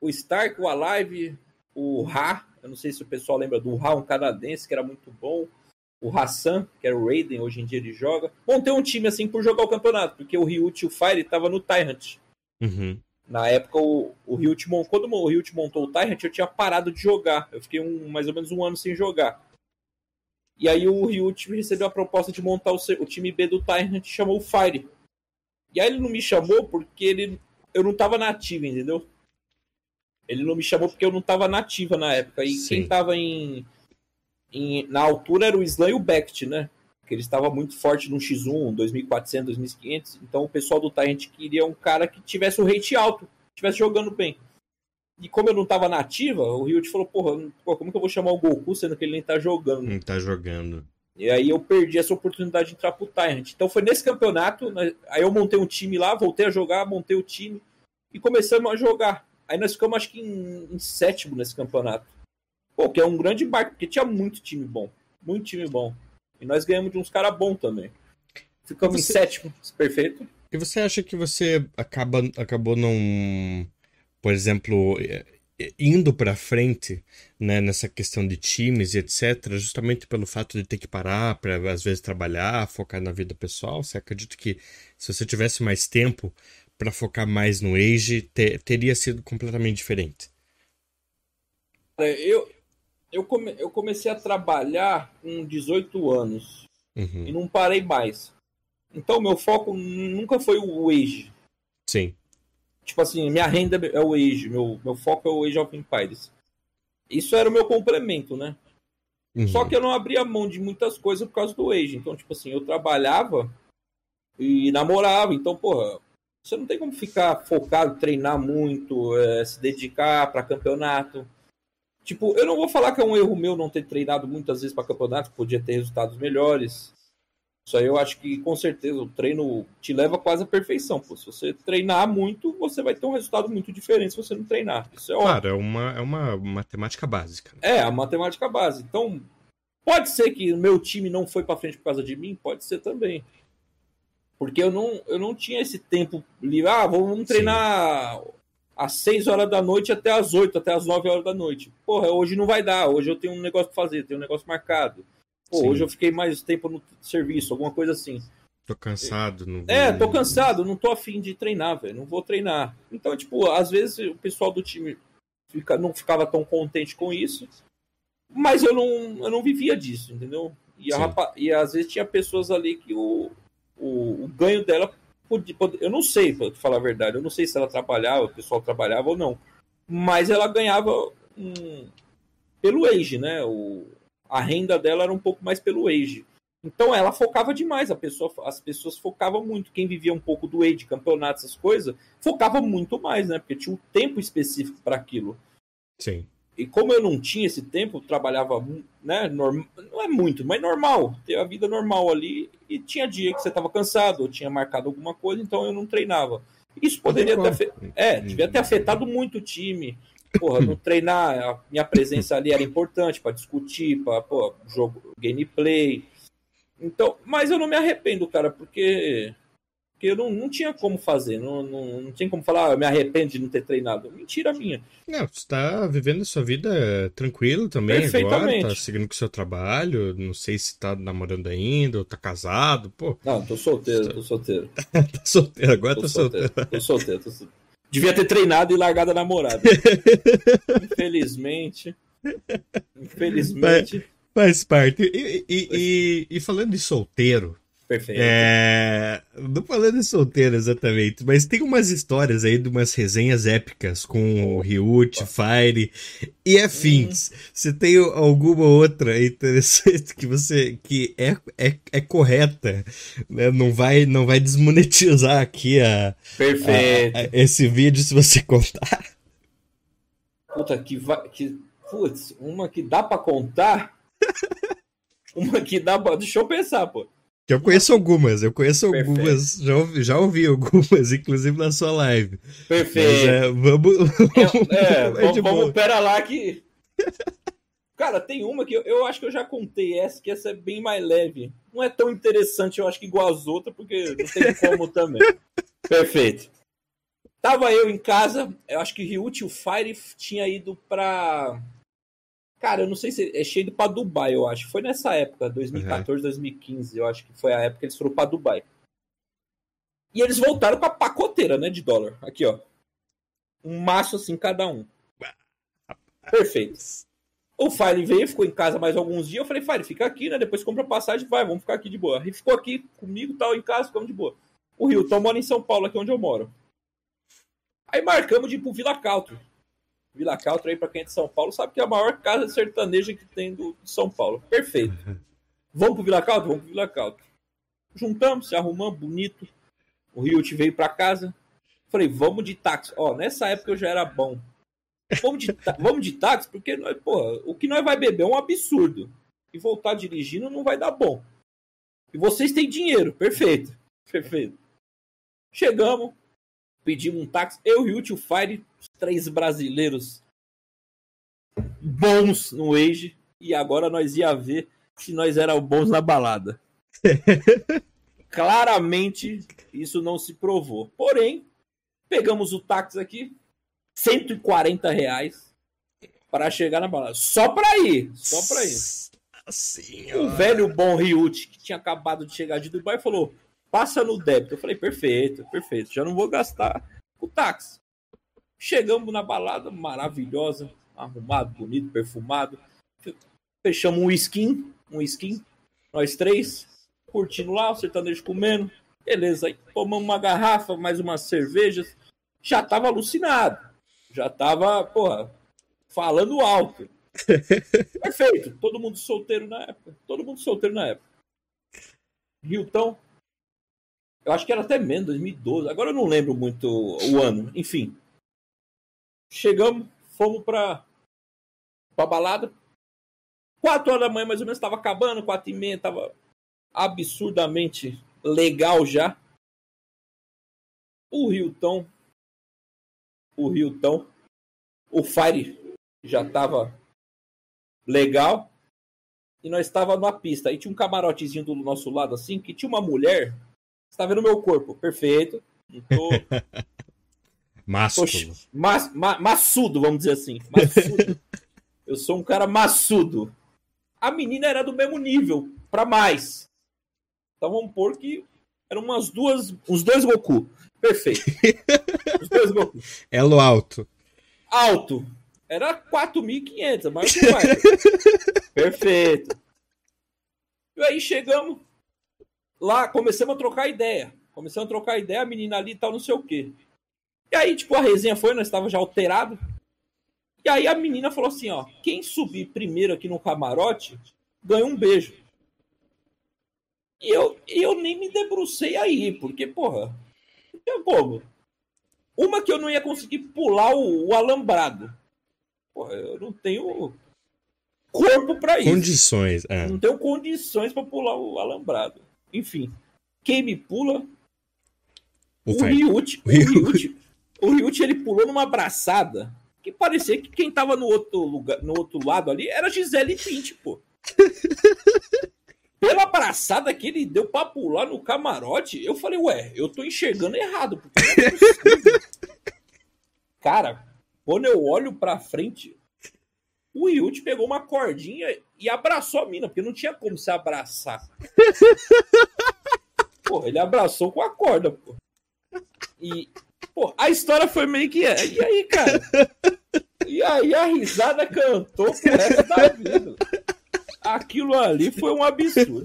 o Stark, o Alive, o Ra. Eu não sei se o pessoal lembra do Ra, um canadense que era muito bom o Hassan, que era o Raiden, hoje em dia ele joga. Montei um time assim por jogar o campeonato, porque o Ryut e o Fire estavam no Tyrant. Uhum. Na época, o, o Ryut, quando o Ryut montou o Tyrant, eu tinha parado de jogar. Eu fiquei um, mais ou menos um ano sem jogar. E aí o Ryut recebeu a proposta de montar o, o time B do Tyrant e chamou o Fire. E aí ele não me chamou porque ele, eu não tava nativa, entendeu? Ele não me chamou porque eu não tava nativa na época. E Sim. quem tava em, em, na altura era o Slam e o Becht, né? Que ele estava muito forte no X1, 2400, 2500. Então o pessoal do Tyrant queria um cara que tivesse o rate alto, tivesse jogando bem. E como eu não tava nativa, o Ryut falou, porra, como que eu vou chamar o Goku sendo que ele nem tá jogando? Não tá jogando. E aí eu perdi essa oportunidade de entrar pro Tyrant. Então foi nesse campeonato, né, aí eu montei um time lá, voltei a jogar, montei o time e começamos a jogar. Aí nós ficamos acho que em, em sétimo nesse campeonato. Pô, que é um grande barco, porque tinha muito time bom. Muito time bom. E nós ganhamos de uns caras bons também. Ficamos você... em sétimo, perfeito. E você acha que você acaba, acabou não por exemplo, indo para frente né, nessa questão de times e etc, justamente pelo fato de ter que parar para às vezes trabalhar, focar na vida pessoal, você acredita que se você tivesse mais tempo para focar mais no Age, ter, teria sido completamente diferente? Eu, eu, come, eu comecei a trabalhar com 18 anos uhum. e não parei mais. Então, meu foco nunca foi o Age. Sim tipo assim, minha renda é o Age, meu, meu foco é o Age of Empires. Isso era o meu complemento, né? Uhum. Só que eu não abria mão de muitas coisas por causa do Age. Então, tipo assim, eu trabalhava e namorava. Então, porra, você não tem como ficar focado, treinar muito, é, se dedicar para campeonato. Tipo, eu não vou falar que é um erro meu não ter treinado muitas vezes para campeonato, podia ter resultados melhores. Isso aí eu acho que com certeza o treino te leva quase à perfeição. Pô. Se você treinar muito, você vai ter um resultado muito diferente se você não treinar. Isso é claro, é uma, é uma matemática básica. Né? É, a matemática básica. Então, pode ser que o meu time não foi para frente por causa de mim? Pode ser também. Porque eu não, eu não tinha esse tempo livre. Ah, vamos treinar Sim. Às 6 horas da noite até às 8, até às 9 horas da noite. Porra, hoje não vai dar. Hoje eu tenho um negócio para fazer, tenho um negócio marcado. Pô, hoje eu fiquei mais tempo no serviço, alguma coisa assim. Tô cansado, não vou... É, tô cansado, não tô afim de treinar, velho. Não vou treinar. Então, tipo, às vezes o pessoal do time fica, não ficava tão contente com isso. Mas eu não, eu não vivia disso, entendeu? E, a e às vezes tinha pessoas ali que o, o, o ganho dela Eu não sei, pra falar a verdade. Eu não sei se ela trabalhava, o pessoal trabalhava ou não. Mas ela ganhava pelo age, né? O, a renda dela era um pouco mais pelo age. Então ela focava demais, pessoa, as pessoas focavam muito. Quem vivia um pouco do age, campeonato, essas coisas, focava muito mais, né? Porque tinha um tempo específico para aquilo. Sim. E como eu não tinha esse tempo, trabalhava, né, norm... não é muito, mas normal, ter a vida normal ali, e tinha dia que você estava cansado, ou tinha marcado alguma coisa, então eu não treinava. Isso poderia ter, é, devia ter afetado muito o time, porra, no treinar, a minha presença ali era importante para discutir, para jogo, gameplay. Então, mas eu não me arrependo, cara, porque, porque eu não, não tinha como fazer, não, não, não tinha como falar, ah, eu me arrependo de não ter treinado. Mentira minha. Não, você tá vivendo a sua vida tranquilo também agora, tá seguindo com o seu trabalho, não sei se tá namorando ainda, ou tá casado, pô. Não, tô solteiro, tô solteiro. tá solteiro, agora tô tá solteiro. solteiro. Tô solteiro, tô solteiro. Devia ter treinado e largado a namorada. Infelizmente. Infelizmente. Faz parte. E, e, e, e, falando de solteiro. Perfeito. É... Não falando de solteiro exatamente, mas tem umas histórias aí de umas resenhas épicas com o Ryut, Fire e afins. Hum. Você tem alguma outra interessante que você que é, é, é correta, né? Não vai não vai desmonetizar aqui a, Perfeito. A, a, esse vídeo se você contar. Puta que vai que putz, uma que dá para contar? uma que dá pra... Deixa eu pensar, pô. Que eu conheço algumas, eu conheço Perfeito. algumas, já ouvi, já ouvi algumas, inclusive na sua live. Perfeito. Mas, é, vamos. É, é vamos, vamos, pera lá que. Cara, tem uma que eu, eu, acho que eu já contei essa, que essa é bem mais leve. Não é tão interessante, eu acho que igual as outras, porque não tem como também. Perfeito. Tava eu em casa, eu acho que e o Fire tinha ido pra Cara, eu não sei se é cheio para Dubai, eu acho. Foi nessa época, 2014, uhum. 2015, eu acho que foi a época que eles foram para Dubai. E eles voltaram com a pacoteira, né, de dólar. Aqui, ó. Um maço assim cada um. Perfeito. O Fire veio, ficou em casa mais alguns dias. Eu falei, Fire, fica aqui, né? Depois compra passagem, vai, vamos ficar aqui de boa. Ele ficou aqui comigo, tal, em casa, ficamos de boa. O Hilton mora em São Paulo, aqui onde eu moro. Aí marcamos de ir pro Vila Country. Vila Country aí, pra quem é de São Paulo, sabe que é a maior casa sertaneja que tem do, de São Paulo. Perfeito. Vamos pro Vila Country? Vamos pro Vila Country. Juntamos, se arrumamos, bonito. O Hilt veio pra casa. Falei, vamos de táxi. Ó, nessa época eu já era bom. Vamos de, vamos de táxi, porque nós, porra, o que nós vai beber é um absurdo. E voltar dirigindo não vai dar bom. E vocês têm dinheiro, perfeito. Perfeito. Chegamos, pedimos um táxi. Eu e o Tio Fire, os três brasileiros bons no Age. E agora nós ia ver se nós éramos bons na balada. Claramente, isso não se provou. Porém, pegamos o táxi aqui, 140 reais para chegar na balada. Só para ir, só para ir. Senhora. O velho bom Ryut, que tinha acabado de chegar de Dubai, falou: passa no débito. Eu falei: perfeito, perfeito, já não vou gastar o táxi. Chegamos na balada maravilhosa, arrumado, bonito, perfumado. Fechamos um skin, um skin, nós três, curtindo lá, o sertanejo comendo. Beleza, aí tomamos uma garrafa, mais umas cervejas. Já tava alucinado. Já tava, porra, falando alto. Perfeito. Todo mundo solteiro na época. Todo mundo solteiro na época. Milton. Eu acho que era até menos, 2012. Agora eu não lembro muito o ano. Enfim. Chegamos, fomos pra, pra balada. Quatro horas da manhã, mais ou menos, estava acabando. Quatro e meia, tava absurdamente legal já. O Hilton. O Hilton. O Fire já tava legal. E nós estava numa pista. Aí tinha um camarotezinho do nosso lado, assim, que tinha uma mulher. Você tá vendo meu corpo? Perfeito. Não tô. Másculo. tô mas, ma, maçudo, vamos dizer assim. Maçudo. Eu sou um cara maçudo. A menina era do mesmo nível, para mais. Então vamos pôr que eram umas duas, uns dois Goku. Perfeito. Os dois Goku. Elo alto. Alto. Era 4.500, mais que mais. Perfeito. E aí chegamos lá, começamos a trocar ideia. Começamos a trocar ideia, a menina ali e tal, não sei o quê. E aí, tipo, a resenha foi, nós estávamos já alterado. E aí a menina falou assim, ó, quem subir primeiro aqui no camarote, ganha um beijo. E eu, eu nem me debrucei aí, porque, porra, não tinha como. Uma que eu não ia conseguir pular o, o alambrado. Porra, eu não tenho corpo para isso. Condições, é. Não tenho condições para pular o alambrado. Enfim, quem me pula? O, O. O Ryut, o ele pulou numa abraçada que parecia que quem tava no outro, lugar, no outro lado ali era Gisele Pint, pô. Pela abraçada que ele deu pra pular no camarote, eu falei, ué, eu tô enxergando errado. Porque é. Cara, quando eu olho pra frente, o Yut pegou uma cordinha e abraçou a mina, porque não tinha como se abraçar. Porra, ele abraçou com a corda, pô. E, pô, a história foi meio que é. E aí, cara? E aí a risada cantou pro resto da vida. Aquilo ali foi um absurdo.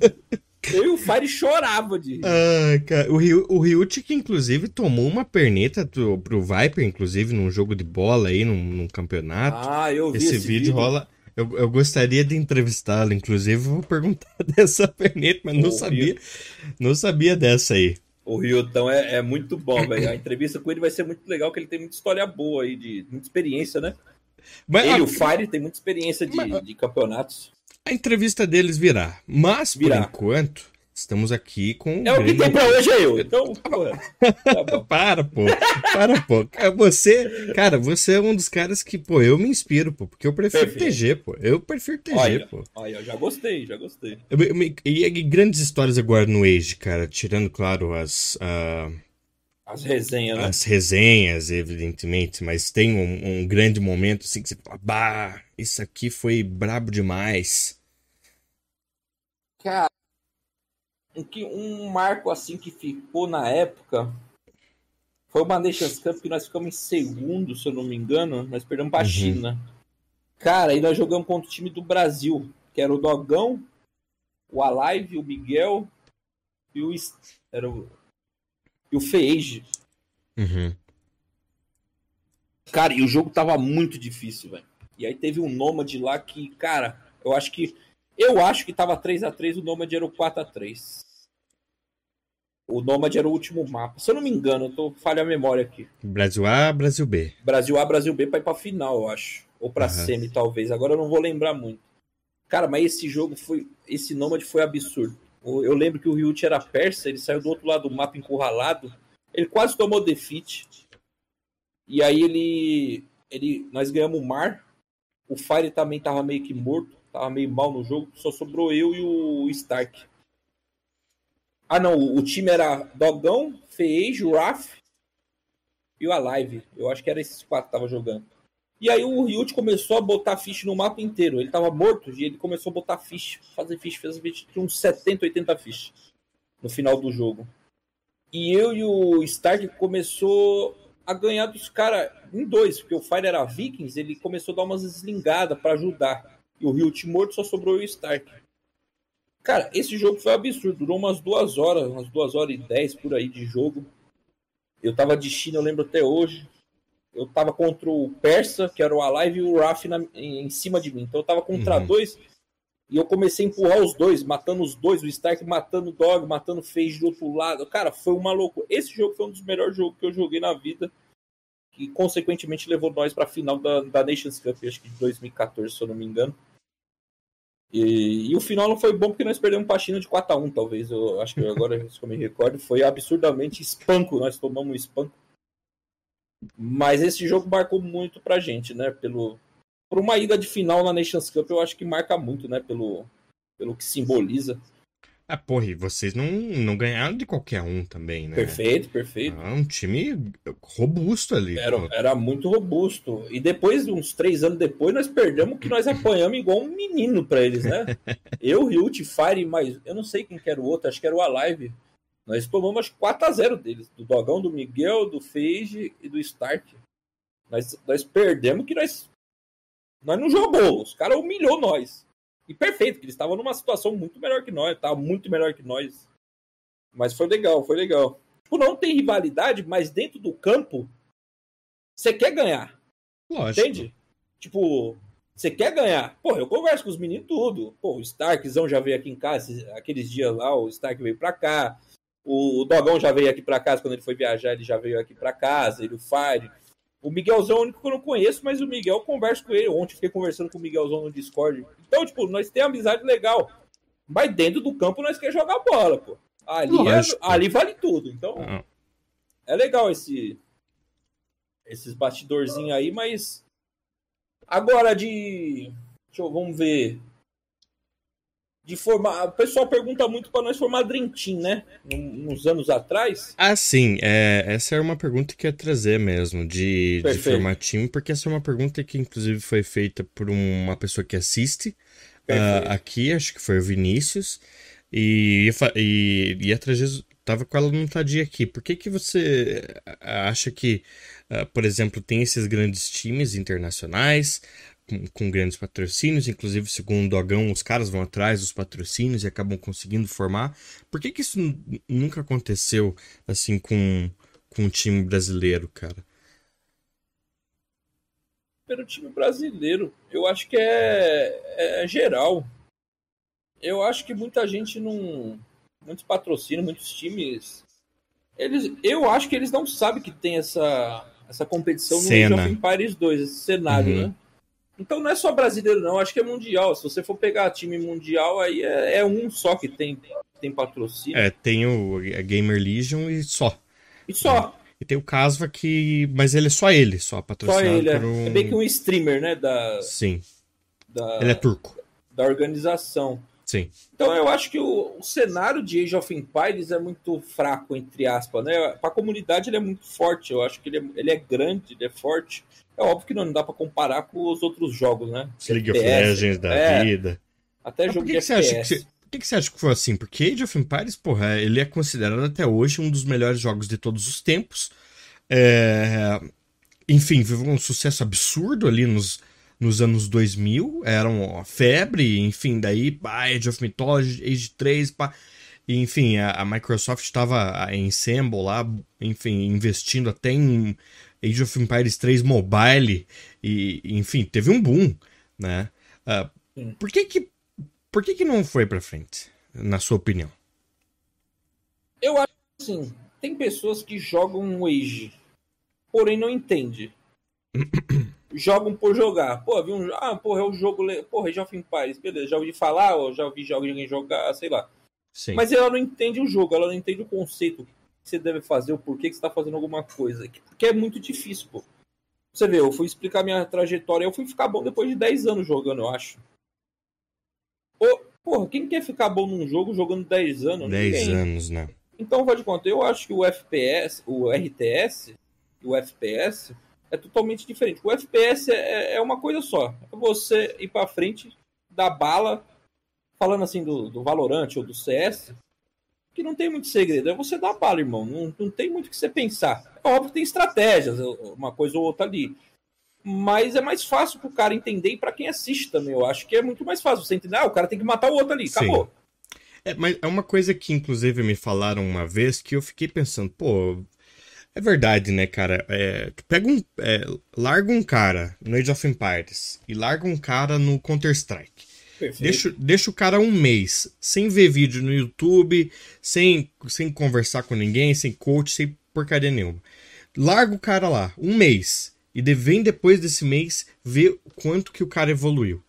Eu e o Fire chorava de rir. Ah, cara, o, Ryu, o Ryuchi que inclusive tomou uma perneta do, pro Viper, inclusive, num jogo de bola aí, num, num campeonato. Ah, eu vi esse, esse, vídeo, rola. Eu, eu gostaria de entrevistá-lo, inclusive, vou perguntar dessa perneta, mas não Ô, sabia. Não sabia dessa aí. O Ryutão é, é muito bom, velho. A entrevista com ele vai ser muito legal, que ele tem muita história boa aí, de muita experiência, né? Mas Ele, a, o Fire, tem muita experiência de, Mas- de campeonatos. a entrevista deles virá. Mas, por Virá. enquanto, estamos aqui com. É o que tem pra hoje é eu. Então, pô, tá. Para, pô. Para, pô. Cara, Você, cara, você é um dos caras que, pô, eu me inspiro, pô. Porque eu prefiro Perfeito. TG, pô. Eu prefiro TG, Olha, pô. olha, eu já gostei, já gostei. Eu- eu E, e grandes histórias agora no Age, cara. Tirando, claro, as, ah, As resenhas, né? as resenhas, evidentemente. Mas tem um, um grande momento, assim, que você fala, bah, isso aqui foi brabo demais. Cara, um, que, um marco assim que ficou na época foi uma Nations Cup que nós ficamos em segundo, se eu não me engano. Nós perdemos pra Uhum. China. Cara, aí nós jogamos contra o time do Brasil, que era o Dogão, o Alive, o Miguel e o. Era o, e o Feige. Uhum. Cara, e o jogo tava muito difícil, velho. E aí teve um Nomad lá que, cara, eu acho que. Eu acho que tava 3 a 3 o Nomad era o 4 a 3 O Nomad era o último mapa. Se eu não me engano, eu tô falha a memória aqui. Brasil A, Brasil B. Brasil A, Brasil B pra ir pra final, eu acho. Ou pra uhum. semi, talvez. Agora eu não vou lembrar muito. Cara, mas esse jogo foi. Esse Nomad foi absurdo. Eu lembro que o Ryut era persa, ele saiu do outro lado do mapa encurralado. Ele quase tomou defeat. E aí ele. ele nós ganhamos o mar. O Fire também tava meio que morto. Tava meio mal no jogo. Só sobrou eu e o Stark. Ah não, o time era Dogão, Feige, Raf e o Alive. Eu acho que era esses quatro que tava jogando. E aí o Ryut começou a botar fish no mapa inteiro. Ele tava morto e ele começou a botar fish, fazer fish, fez tinha uns 70, 80 fish no final do jogo. E eu e o Stark começou a ganhar dos caras em dois, porque o Fire era Vikings, ele começou a dar umas eslingadas para ajudar. E o Ryut morto só sobrou o Stark. Cara, esse jogo foi absurdo, durou umas duas horas, umas duas horas e dez por aí de jogo. Eu tava de China, eu lembro até hoje eu tava contra o Persa, que era o Alive, e o Raf na, em, em, cima de mim. Então eu tava contra uhum. dois e eu comecei a empurrar os dois, matando os dois, o Stark matando o Dog, matando o Phage do outro lado. Cara, foi uma loucura. Esse jogo foi um dos melhores jogos que eu joguei na vida. Que consequentemente levou nós pra final da, da Nations Cup, acho que de 2014, se eu não me engano. E, e, o final não foi bom porque nós perdemos pra China de 4x1, talvez. Eu acho que agora, se eu me recordo, foi absurdamente espanco. Nós tomamos um espanco. Mas esse jogo marcou muito pra gente, né? Pelo, por uma ida de final na Nations Cup, eu acho que marca muito, né? Pelo, pelo que simboliza. Ah, porra, e vocês não, não ganharam de qualquer um também, né? Perfeito, perfeito. Ah, um time robusto ali. Era, era muito robusto. E depois, uns três anos depois, nós perdemos que nós apanhamos igual um menino pra eles, né? eu, Ryut, Fire, mas eu não sei quem que era o outro, acho que era o Alive. Nós tomamos 4 a 0 deles, do Dogão, do Miguel, do Feige e do Stark. Nós, nós perdemos que nós. Nós não jogou, os caras humilhou nós. E perfeito, que eles estavam numa situação muito melhor que nós, tava muito melhor que nós. Mas foi legal, foi legal. Tipo, não tem rivalidade, mas dentro do campo, você quer ganhar. Lógico. Entende? Tipo, você quer ganhar. Pô, eu converso com os meninos tudo. Pô, o Starkzão já veio aqui em casa, aqueles dias lá, o Stark veio pra cá. O, Dogão já veio aqui para casa, quando ele foi viajar, ele já veio aqui para casa, ele, o Fire. O Miguelzão é o único que eu não conheço, mas o Miguel eu converso com ele. Ontem fiquei conversando com o Miguelzão no Discord. Então, tipo, nós temos amizade legal. Mas dentro do campo nós queremos jogar bola, pô. Ali, é, ali vale tudo. Então, ah. é legal esse esses bastidorzinhos aí, mas agora de deixa eu, vamos ver de formar. O pessoal pergunta muito para nós formar Dream Team, né? Uns anos atrás. Ah, sim. É, essa era uma pergunta que ia trazer mesmo, de, de formar time, porque essa é uma pergunta que, inclusive, foi feita por uma pessoa que assiste uh, aqui, acho que foi o Vinícius, e, e, e trazer. Tava com ela no dia aqui. Por que, que você acha que, uh, por exemplo, tem esses grandes times internacionais? Com, com, grandes patrocínios, inclusive, segundo o Dogão, os caras vão atrás dos patrocínios e acabam conseguindo formar. Por que, que isso nunca aconteceu assim com, com o time brasileiro, cara? Pelo time brasileiro, eu acho que é, é geral. Eu acho que muita gente não. Muitos patrocínios, muitos times. Eles, eu acho que eles não sabem que tem essa, essa competição Cena. no Age of Empires 2, esse cenário, uhum. né? Então não é só brasileiro, não, acho que é mundial. Se você for pegar time mundial, aí é, é um só que tem, tem patrocínio. É, tem o a Gamer Legion e só. E só. É. E tem o Casva que. Mas ele é só ele, só patrocinado. Só ele, é. Um... é bem que um streamer, né? Da... Sim. Da... Ele é turco. Da organização. Sim. Então eu acho que o, o, cenário de Age of Empires é muito fraco, entre aspas, né? Para a comunidade ele é muito forte. Eu acho que ele é, ele é grande, ele é forte. É óbvio que não dá para comparar com os outros jogos, né? League of Legends da é, vida. Até Mas jogo que de que FPS. Você acha que por que, que você acha que foi assim? Porque Age of Empires, porra, ele é considerado até hoje um dos melhores jogos de todos os tempos. É... Enfim, vive um sucesso absurdo ali nos, nos anos 2000, eram a febre, enfim, daí, pá, Age of Mythology, Age 3, pá. Enfim, a, a Microsoft estava em Ensemble lá, enfim, investindo até em Age of Empires 3 Mobile, e, enfim, teve um boom, né? Uh, por que que, por que que não foi pra frente, na sua opinião? Eu acho assim, tem pessoas que jogam Age, porém não entende. jogam por jogar. Pô, vi um. Ah, porra, é o jogo. Porra, Age of Empires, beleza. Já ouvi falar, ou já ouvi alguém jogar, sei lá. Sim. Mas ela não entende o jogo, ela não entende o conceito. O que você deve fazer, o porquê que você está fazendo alguma coisa. Porque é muito difícil, pô. Você vê, eu fui explicar minha trajetória, eu fui ficar bom depois de 10 anos jogando, eu acho. Pô, porra, quem quer ficar bom num jogo jogando 10 anos? 10 Ninguém. anos, né? Então, faz de conta, eu acho que o FPS, o RTS, o FPS, é totalmente diferente. O FPS é, é uma coisa só. É você ir para frente, dar bala, falando assim do, do Valorant ou do CS, que não tem muito segredo. É você dar bala, irmão. Não, não tem muito o que você pensar. É óbvio que tem estratégias, uma coisa ou outra ali. Mas é mais fácil pro cara entender e para quem assiste também. Eu acho que é muito mais fácil você entender. Ah, o cara tem que matar o outro ali. Acabou. Sim. É, mas é uma coisa que, inclusive, me falaram uma vez que eu fiquei pensando, pô, é verdade, né, cara? É, pega um. É, larga um cara no Age of Empires e larga um cara no Counter-Strike. Deixa, deixa o cara um mês sem ver vídeo no YouTube, sem, sem conversar com ninguém, sem coach, sem porcaria nenhuma. Larga o cara lá, um mês. E vem depois desse mês ver quanto que o cara evoluiu.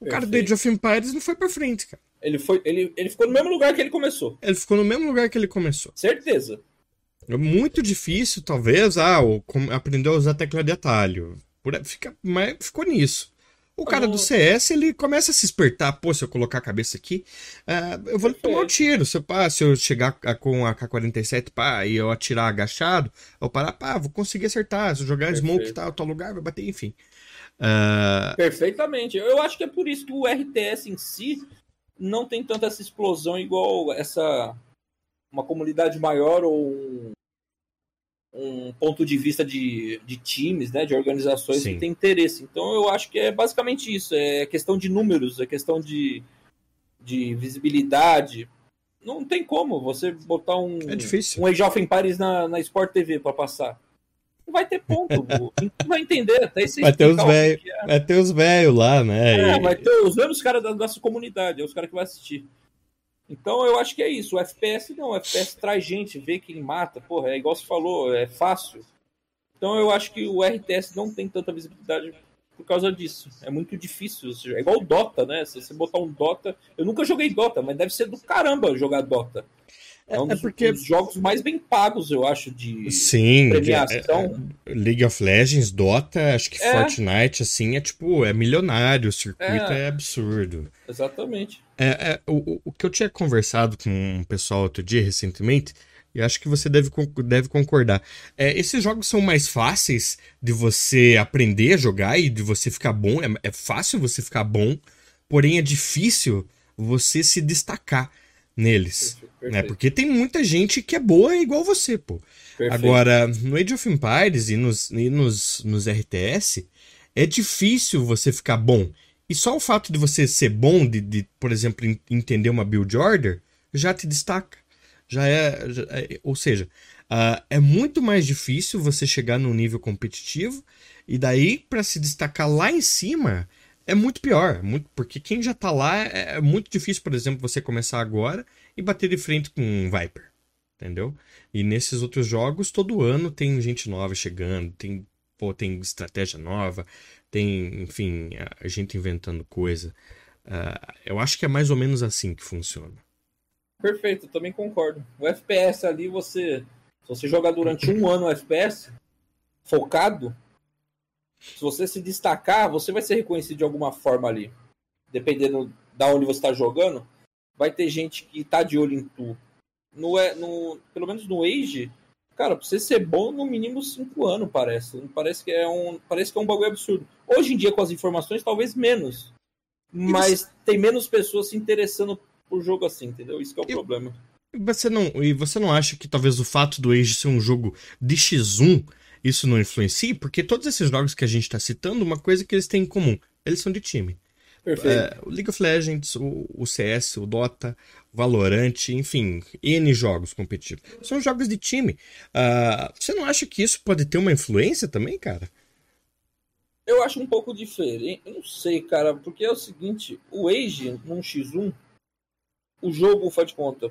O Perfeito. cara do Age of Empires não foi pra frente, cara. Ele, foi, ele, ele ficou no mesmo lugar que ele começou. Ele ficou no mesmo lugar que ele começou. Certeza. É muito difícil, talvez, ah, aprender a usar a tecla de atalho. Fica, mas ficou nisso. O cara do CS, ele começa a se espertar. Pô, se eu colocar a cabeça aqui, uh, eu vou tomar um tiro. Se eu, pá, se eu chegar com a K-47 pá, e eu atirar agachado, eu parar, pá, vou conseguir acertar. Se eu jogar Perfeito. smoke tal, tal lugar, vai bater, enfim. Uh... Perfeitamente. Eu acho que é por isso que o RTS em si não tem tanta essa explosão igual essa uma comunidade maior ou um, um ponto de vista de, de times, né, de organizações Sim. que tem interesse. Então eu acho que é basicamente isso, é questão de números, é questão de, de visibilidade. Não tem como você botar um, é difícil. um Age of Empires na, na Sport TV para passar não vai ter ponto. não vai entender. Até vai ter os. É. Vai ter os velhos lá, né? É, e... vai ter os mesmos caras da nossa comunidade, é os caras que vão assistir. Então eu acho que é isso. O FPS não, o FPS traz gente, vê que ele mata, porra, é igual você falou, é fácil. Então eu acho que o RTS não tem tanta visibilidade por causa disso. É muito difícil. É igual o Dota, né? Se você botar um Dota. Eu nunca joguei Dota, mas deve ser do caramba jogar Dota. É um é dos, porque... dos, jogos mais bem pagos, eu acho, de Sim, premiação. É, é, League of Legends, Dota, acho que é. Fortnite, assim, é tipo, é milionário, o circuito é, é absurdo. Exatamente. É, o, o que eu tinha conversado com um pessoal outro dia, recentemente, e acho que você deve, deve concordar. É, esses jogos são mais fáceis de você aprender a jogar e de você ficar bom. É, é fácil você ficar bom, porém é difícil você se destacar neles. Perfeito. Né? Porque tem muita gente que é boa igual você, pô. Perfeito. Agora, no Age of Empires e nos, e nos, nos RTS, é difícil você ficar bom. E só o fato de você ser bom, de, de por exemplo, entender uma build order, já te destaca. Já é. Já é ou seja, uh, é muito mais difícil você chegar num nível competitivo. E daí, para se destacar lá em cima, é muito pior, muito, porque quem já tá lá é, é muito difícil, por exemplo, você começar agora e bater de frente com um Viper, entendeu? E nesses outros jogos, todo ano tem gente nova chegando, tem, pô, tem estratégia nova, tem, enfim, a gente inventando coisa. Uh, eu acho que é mais ou menos assim que funciona. Perfeito, também concordo. O FPS ali, você. Se você jogar durante um ano o FPS, focado, se você se destacar, você vai ser reconhecido de alguma forma ali. Dependendo da onde você está jogando, vai ter gente que tá de olho em tu. No, no, pelo menos no Age, cara, pra você ser bom, no mínimo 5 anos, parece. Parece que, é um, parece que é um bagulho absurdo. Hoje em dia, com as informações, talvez menos. Mas você... tem menos pessoas se interessando por jogo assim, entendeu? Isso é o Eu... problema. Você não, e você não acha que talvez o fato do Age ser um jogo de X1 isso não influencia, porque todos esses jogos que a gente está citando, uma coisa que eles têm em comum, eles são de time. Perfeito. É, o League of Legends, o, o, CS, o Dota, o Valorant, enfim, N jogos competitivos. São jogos de time. Uh, você não acha que isso pode ter uma influência também, cara? Eu acho um pouco diferente. Eu não sei, cara, porque é o seguinte: o Age num X1, o jogo faz de conta.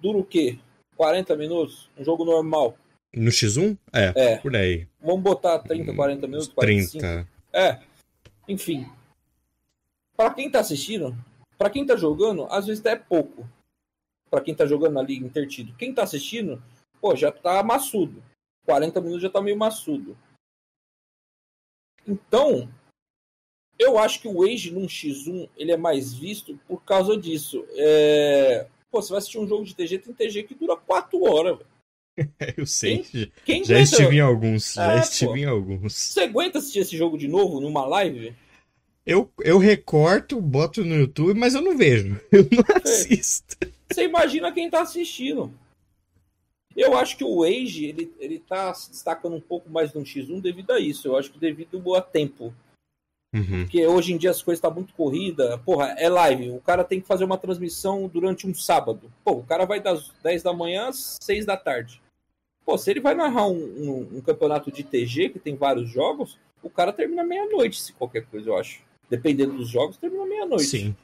Dura o quê? 40 minutos? Um jogo normal. No X1? É, é. por aí. Vamos botar 30, 40 minutos, 45. 30. É. Enfim, para quem tá assistindo, para quem tá jogando, às vezes é pouco. Para quem tá jogando na liga intertido. Quem tá assistindo, pô, já tá maçudo. 40 minutos já tá meio maçudo. Então, eu acho que o Age num X1 ele é mais visto por causa disso. É... Pô, você vai assistir um jogo de TG, tem TG que dura 4 horas, velho. Eu sei. Quem, quem já aguenta... estive em alguns. Já é, estive pô. em alguns. Você aguenta assistir esse jogo de novo numa live? Eu, eu recorto, boto no YouTube, mas eu não vejo. Eu não assisto. Você imagina quem tá assistindo. Eu acho que o Age, ele, ele tá se destacando um pouco mais no X1 devido a isso. Eu acho que devido a tempo. Uhum. Porque hoje em dia as coisas estão tá muito corrida. Porra, é live. O cara tem que fazer uma transmissão durante um sábado. Pô, o cara vai das 10 da manhã às 6 da tarde. Pô, se ele vai narrar um, um, um campeonato de TG, que tem vários jogos, o cara termina meia-noite, se qualquer coisa, eu acho dependendo dos jogos, termina meia-noite. Sim.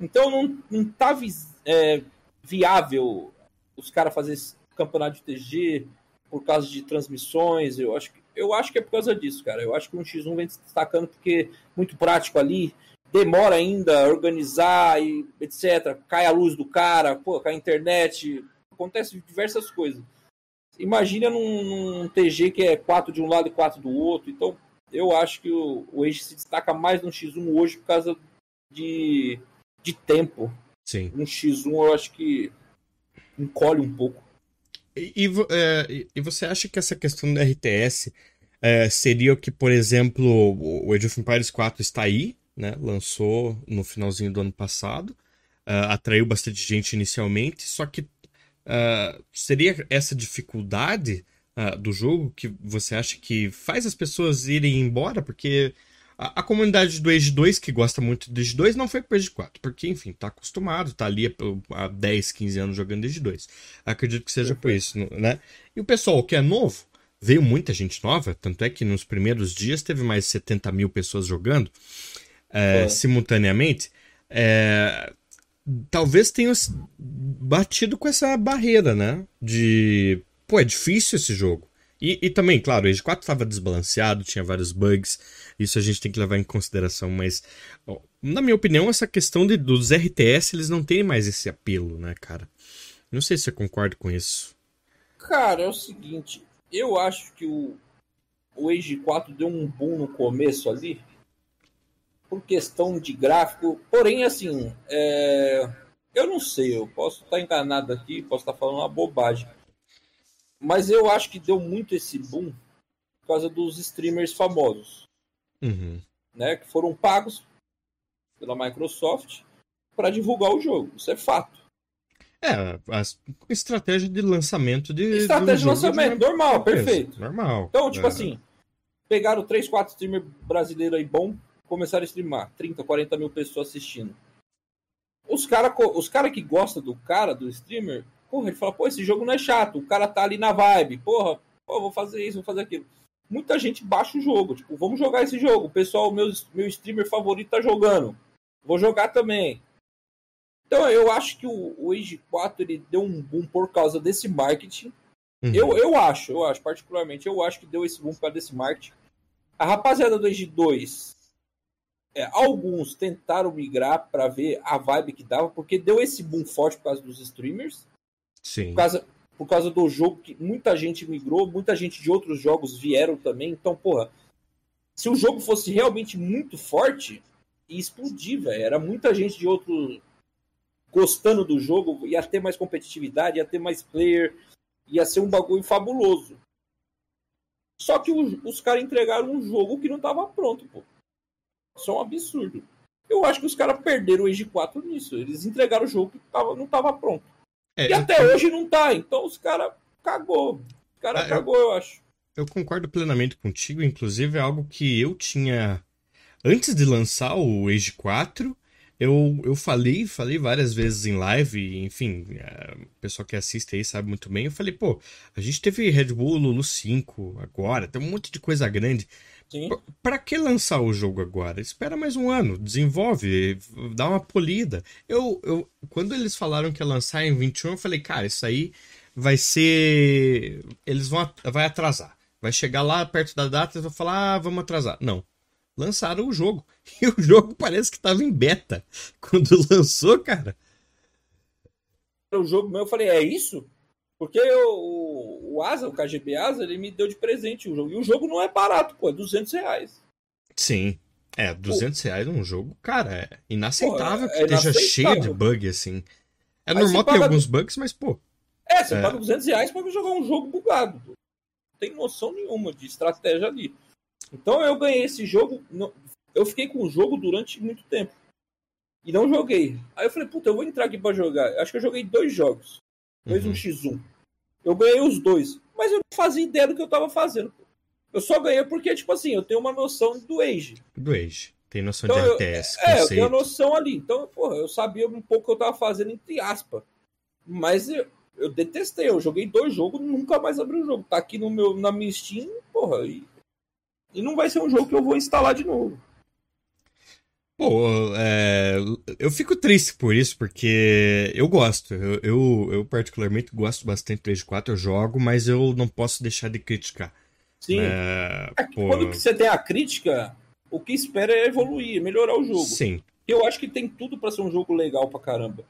Então não, não tá é, viável os caras fazer esse campeonato de TG por causa de transmissões. Eu acho, que, eu acho que é por causa disso, cara. Eu acho que um X1 vem se destacando porque é muito prático ali. Demora ainda a organizar e etc. Cai a luz do cara, pô, cai a internet. Acontece diversas coisas. Imagina num, num TG que é quatro de um lado e quatro do outro. Então, eu acho que o, o Age se destaca mais no X1 hoje por causa de, de tempo. Sim. No X1 eu acho que encolhe um pouco. E, e, é, e você acha que essa questão do RTS é, seria o que, por exemplo, o Age of Empires 4 está aí, né? Lançou no finalzinho do ano passado, uh, atraiu bastante gente inicialmente, só que uh, seria essa dificuldade uh, do jogo que você acha que faz as pessoas irem embora? Porque a, a, comunidade do Age 2 que gosta muito do Age 2 não foi pro Age 4, porque, enfim, tá acostumado, tá ali há 10, 15 anos jogando Age 2. Acredito que seja por isso, né? E o pessoal que é novo, veio muita gente nova, tanto é que nos primeiros dias teve mais de 70 mil pessoas jogando é, simultaneamente. É, talvez tenha batido com essa barreira, né? De pô, é difícil esse jogo. E, e também, claro, o Age 4 estava desbalanceado, tinha vários bugs, isso a gente tem que levar em consideração, mas ó, na minha opinião, essa questão de, dos RTS, eles não têm mais esse apelo, né, cara? Não sei se você concorda com isso. Cara, é o seguinte, eu acho que o, o Age 4 deu um boom no começo ali, por questão de gráfico, porém, assim, é... eu não sei, eu posso estar enganado aqui, posso estar falando uma bobagem. Mas eu acho que deu muito esse boom por causa dos streamers famosos. Uhum. Né, que foram pagos pela Microsoft para divulgar o jogo. Isso é fato. É, a estratégia de lançamento de. Estratégia de lançamento, de normal, perfeito. Normal. Então, tipo é. assim, pegaram 3, 4 streamers brasileiros aí bom, começaram a streamar. 30, 40 mil pessoas assistindo. Os caras os cara que gostam do cara, do streamer, Porra, ele fala, pô, esse jogo não é chato, o cara tá ali na vibe, porra, pô, vou fazer isso, vou fazer aquilo. Muita gente baixa o jogo, tipo, vamos jogar esse jogo. O pessoal, meu, meu streamer favorito tá jogando. Vou jogar também. Então eu acho que o, o Age 4 ele deu um boom por causa desse marketing. Uhum. Eu, eu acho, eu acho, particularmente, eu acho que deu esse boom por causa desse marketing. A rapaziada do Age 2, é, alguns tentaram migrar para ver a vibe que dava, porque deu esse boom forte por causa dos streamers. Sim. Por causa, por causa do jogo que muita gente migrou, muita gente de outros jogos vieram também. Então, porra, se o jogo fosse realmente muito forte, ia explodir, velho. Era muita gente de outro gostando do jogo, ia ter mais competitividade, ia ter mais player, ia ser um bagulho fabuloso. Só que os caras entregaram um jogo que não tava pronto, pô. Isso é um absurdo. Eu acho que os caras perderam o Age 4 nisso. Eles entregaram o jogo que tava, não tava pronto. É, e até eu... hoje não tá, então os caras cagou. Os caras ah, cagou, eu... eu acho. Eu concordo plenamente contigo, inclusive é algo que eu tinha. Antes de lançar o Age 4, eu, eu falei, falei várias vezes em live, enfim, é, o pessoal que assiste aí sabe muito bem. Eu falei, pô, a gente teve Red Bull Lulu 5 agora, tem um monte de coisa grande. Sim. Pra que lançar o jogo agora? Espera mais um ano, desenvolve, dá uma polida. Eu, eu, quando eles falaram que ia lançar em 21, eu falei, cara, isso aí vai ser. Eles vão vai atrasar. Vai chegar lá perto da data e vão falar, ah, vamos atrasar. Não. Lançaram o jogo. E o jogo parece que tava em beta. Quando lançou, cara. O jogo meu, eu falei, é isso? Porque o, o Asa, o KGB Asa, ele me deu de presente o jogo. E o jogo não é barato, pô, é 200 reais. Sim. É, 200 pô. reais num jogo, cara, é inaceitável pô, é, que é esteja cheio de bug, assim. É Aí normal ter alguns bugs, mas, pô. É, você é. paga 200 reais pra jogar um jogo bugado. Não tem noção nenhuma de estratégia ali. Então eu ganhei esse jogo. Eu fiquei com o jogo durante muito tempo. E não joguei. Aí eu falei, puta, eu vou entrar aqui pra jogar. Acho que eu joguei dois jogos. Dois uhum. um X1. Eu ganhei os dois. Mas eu não fazia ideia do que eu tava fazendo. Eu só ganhei porque, tipo assim, eu tenho uma noção do Age. Do Age. Tem noção então, de RTS. Eu, é, eu tenho a noção ali. Então, porra, eu sabia um pouco o que eu tava fazendo, entre aspas. Mas eu, eu detestei. Eu joguei dois jogos nunca mais abri o jogo. Tá aqui no meu, na minha Steam, porra. E, e não vai ser um jogo que eu vou instalar de novo. Pô, é, eu fico triste por isso, porque eu gosto. Eu, eu, eu, particularmente gosto bastante do Age 4, eu jogo, mas eu não posso deixar de criticar. Sim. É, é quando você tem a crítica, o que espera é evoluir, melhorar o jogo. Sim. Eu acho que tem tudo para ser um jogo legal pra caramba.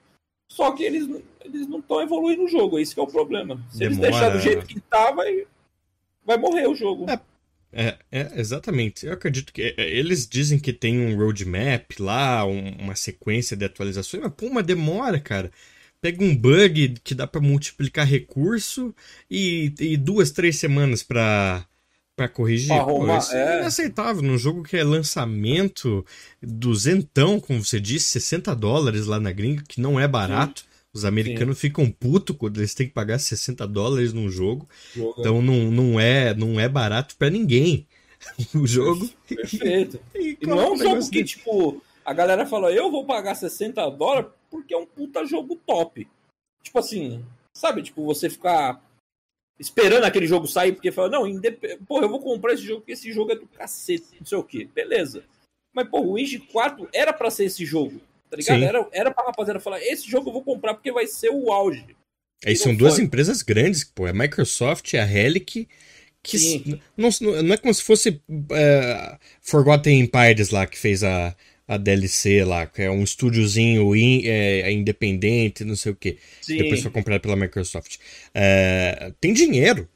Só que eles, eles não estão evoluindo o jogo, esse é o problema. Se Demora... eles deixarem do jeito que tá, vai, vai morrer o jogo. É, é, é, exatamente. Eu acredito que é, é, eles dizem que tem um roadmap lá, um, uma sequência de atualizações, mas pô, uma demora, cara. Pega um bug que dá para multiplicar recurso e, e, duas, três semanas para para corrigir. Arrumar, pô, isso é... é inaceitável. Num jogo que é lançamento, duzentão, como você disse, 60 dólares lá na gringa, que não é barato. Os americanos Sim. ficam putos quando eles têm que pagar 60 dólares num jogo. jogo. Então não, não, é, não é barato para ninguém o jogo. Perfeito. e, e não é um jogo que, tipo, a galera fala, eu vou pagar 60 dólares porque é um puta jogo top. Tipo assim, sabe? Tipo, você ficar esperando aquele jogo sair porque fala, não, indep... porra, eu vou comprar esse jogo porque esse jogo é do cacete, não sei o que. Beleza. Mas, pô, o Age 4 era para ser esse jogo tá ligado? Era, era pra rapaziada falar, esse jogo eu vou comprar porque vai ser o auge. Aí são duas empresas grandes, pô, é a Microsoft e a Relic, que não, não é como se fosse uh, Forgotten Empires lá, que fez a, a DLC lá, que é um estúdiozinho in, é, independente, não sei o que. Depois foi comprado pela Microsoft. Uh, tem dinheiro.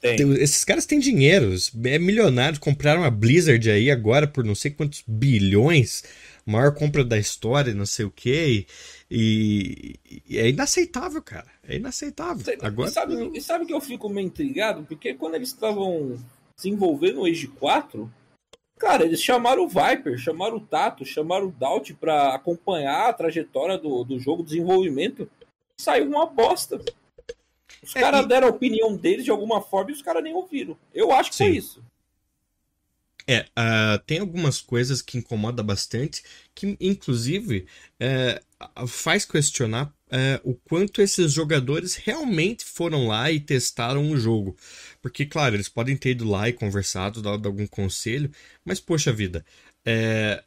Tem. Esses caras têm dinheiro, é milionário, compraram a Blizzard aí agora por não sei quantos bilhões maior compra da história, não sei o quê. E, e é inaceitável, cara. É inaceitável. Você, Agora, e, sabe, eu... e sabe que eu fico meio intrigado? Porque quando eles estavam desenvolvendo o Age 4, cara, eles chamaram o Viper, chamaram o Tato, chamaram o Daut para acompanhar a trajetória do, do jogo, desenvolvimento. Saiu uma bosta. Os é, caras e... deram a opinião deles de alguma forma e os caras nem ouviram. Eu acho que Sim. foi isso. É, uh, tem algumas coisas que incomodam bastante, que inclusive uh, faz questionar uh, o quanto esses jogadores realmente foram lá e testaram o jogo. Porque, claro, eles podem ter ido lá e conversado, dado algum conselho, mas, poxa vida, é,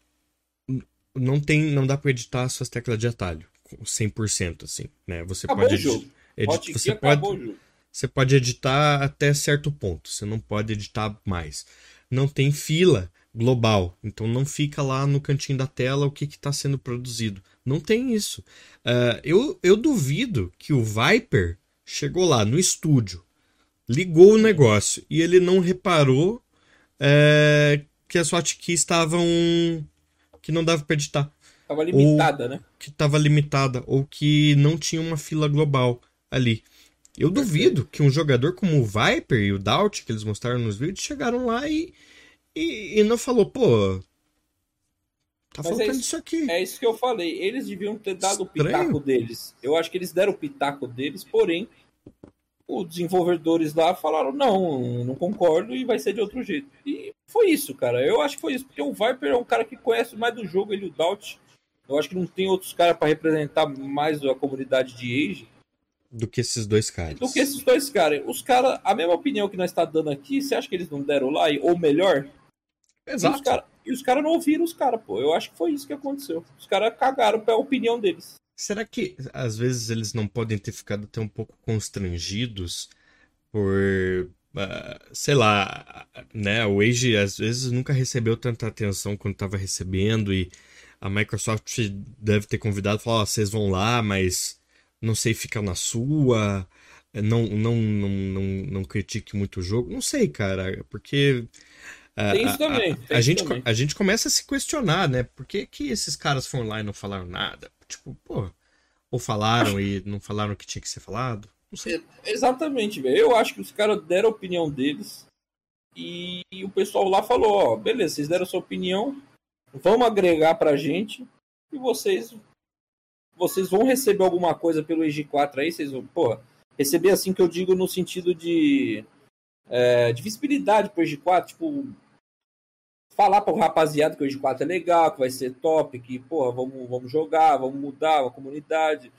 não tem, não dá para editar suas teclas de atalho 100%, assim, né? Você acabou pode, editar, você pode, você pode editar até certo ponto, você não pode editar mais não tem fila global. Então não fica lá no cantinho da tela o que está sendo produzido. Não tem isso. Uh, eu, eu duvido que o Viper chegou lá no estúdio, ligou o negócio e ele não reparou uh, que as hotkeys estavam. que não dava para editar. Estava limitada, né? Que estava limitada, ou que não tinha uma fila global ali. Eu duvido que um jogador como o Viper e o Doubt, que eles mostraram nos vídeos, chegaram lá e, e, e não falou, pô. Tá Mas faltando é isso, isso, aqui. É isso que eu falei. Eles deviam ter dado Estranho. o pitaco deles. Eu acho que eles deram o pitaco deles, porém, os desenvolvedores lá falaram: não, não concordo e vai ser de outro jeito. E foi isso, cara. Eu acho que foi isso, porque o Viper é um cara que conhece mais do jogo, ele o Doubt. Eu acho que não tem outros caras para representar mais a comunidade de Age. Do que esses dois caras. Do que esses dois caras. Os caras, a mesma opinião que nós está dando aqui, você acha que eles não deram lá? Ou melhor? Exato. E os caras cara não ouviram os caras, pô. Eu acho que foi isso que aconteceu. Os caras cagaram pela opinião deles. Será que às vezes eles não podem ter ficado até um pouco constrangidos por. Uh, sei lá, né? O Age às vezes nunca recebeu tanta atenção quando estava recebendo e a Microsoft deve ter convidado e falado: oh, vocês vão lá, mas não sei, fica na sua. Não, não, não, não, não critique muito o jogo. Não sei, cara, porque. Tem isso também. A, a, a gente, também. a gente começa a se questionar, né? Por que, que esses caras foram lá e não falaram nada? Tipo, pô, ou falaram e não falaram o que tinha que ser falado? Não sei. É, exatamente, velho. Eu acho que os caras deram a opinião deles e, e o pessoal lá falou, ó, beleza, vocês deram a sua opinião, vamos agregar pra gente e vocês vocês vão receber alguma coisa pelo EG4 aí, vocês vão, porra, receber assim que eu digo no sentido de é, de visibilidade pro EG4, tipo, falar para o rapaziada que o G4 é legal, que vai ser top, que, porra, vamos, vamos jogar, vamos mudar a comunidade.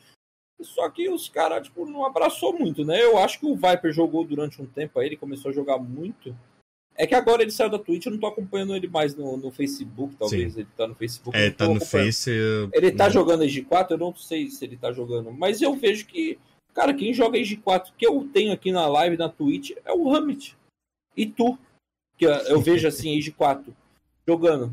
Só que os caras, tipo, não abraçou muito, né? Eu acho que o Viper jogou durante um tempo aí, ele começou a jogar muito. É que agora ele saiu da Twitch, eu não tô acompanhando ele mais no, no Facebook, talvez. Sim. Ele tá no Facebook. É, tá no Face. Eu... Ele tá não. jogando EG4, eu não sei se ele tá jogando. Mas eu vejo que, cara, quem joga EG4 que eu tenho aqui na live, na Twitch, é o Hamid. E tu. Que eu vejo assim, EG4 jogando.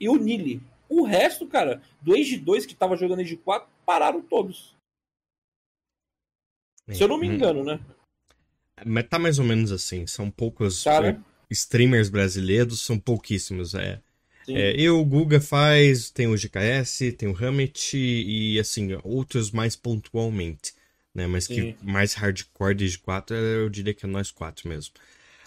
E o Nili. O resto, cara, do Age 2 que tava jogando Age 4, pararam todos. Se eu não me engano, né? Mas tá mais ou menos assim. São poucos tá, né? Streamers brasileiros, são pouquíssimos. É. É, eu, o Guga faz, tem o GKS, tem o Hammett e assim, outros mais pontualmente. Né? Mas Sim. que mais hardcore de 4 eu diria que é nós quatro mesmo.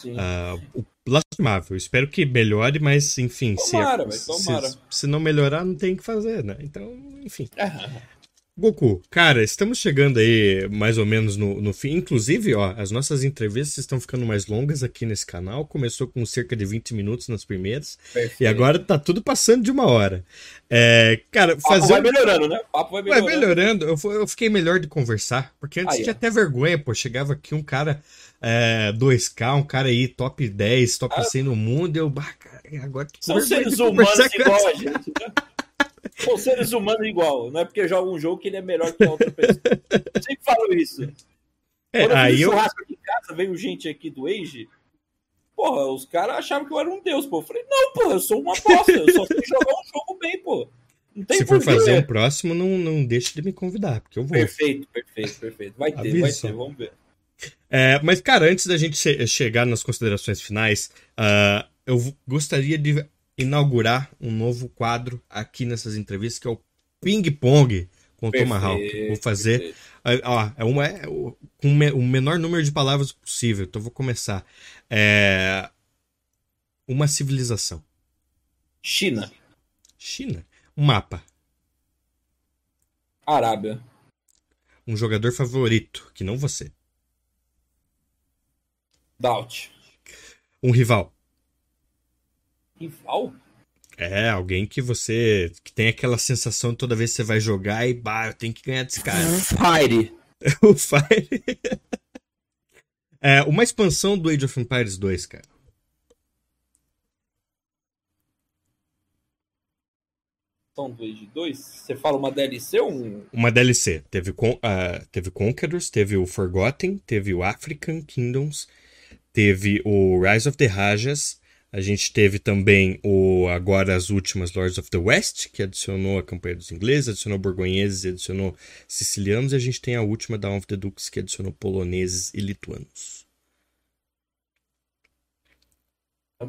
Uh, o lastimável. Espero que melhore, mas enfim. Tomara, se, tomara. Se, se, não melhorar, não tem o que fazer, né? Então, enfim. Goku, cara, estamos chegando aí mais ou menos no, no fim. Inclusive, ó, as nossas entrevistas estão ficando mais longas aqui nesse canal. Começou com cerca de 20 minutos nas primeiras. Perfeito. E agora tá tudo passando de uma hora. É, cara, fazer. vai melhorando, né? papo vai melhorando. Vai melhorando. Eu, eu fiquei melhor de conversar. Porque antes aí, tinha até vergonha, pô. Chegava aqui um cara é, 2K, um cara aí top 10, top ah, 100 no mundo. Eu, bah, cara, agora São seres humanos igual a gente, né? São seres humanos igual. Não é porque joga um jogo que ele é melhor que a outra pessoa. Eu sempre falo isso. É, Quando eu aí eu... churrasco aqui em casa, veio gente aqui do Age. Porra, os caras achavam que eu era um deus, pô. Eu falei, não, porra, eu sou uma bosta. Eu só sei jogar um jogo bem, pô. Se for fazer um próximo, não, não deixe de me convidar, porque eu vou. Perfeito, perfeito, perfeito. Vai ter, vai ter, vamos ver. É, mas, cara, antes da gente che chegar nas considerações finais, uh, eu gostaria de inaugurar um novo quadro aqui nessas entrevistas, que é o Ping Pong com o Tomahawk. Vou fazer. Uh, ó, é uma, é, com o menor número de palavras possível, então vou começar. É, uma civilização. China. China. Um mapa. Arábia. Um jogador favorito, que não você. Doubt. Um rival. Rival? É, alguém que você. que tem aquela sensação toda vez que você vai jogar e, bah, eu tenho que ganhar desse cara. Fire. o Fire. é, uma expansão do Age of Empires 2, cara. do Age 2? Você fala uma DLC ou um. Uma DLC. Teve, uh, teve Conquerors, teve o Forgotten, teve o African Kingdoms teve o Rise of the Rajas, a gente teve também o agora as últimas Lords of the West, que adicionou a campanha dos ingleses, adicionou borgonheses, adicionou sicilianos, e a gente tem a última Dawn of the Dukes, que adicionou poloneses e lituanos.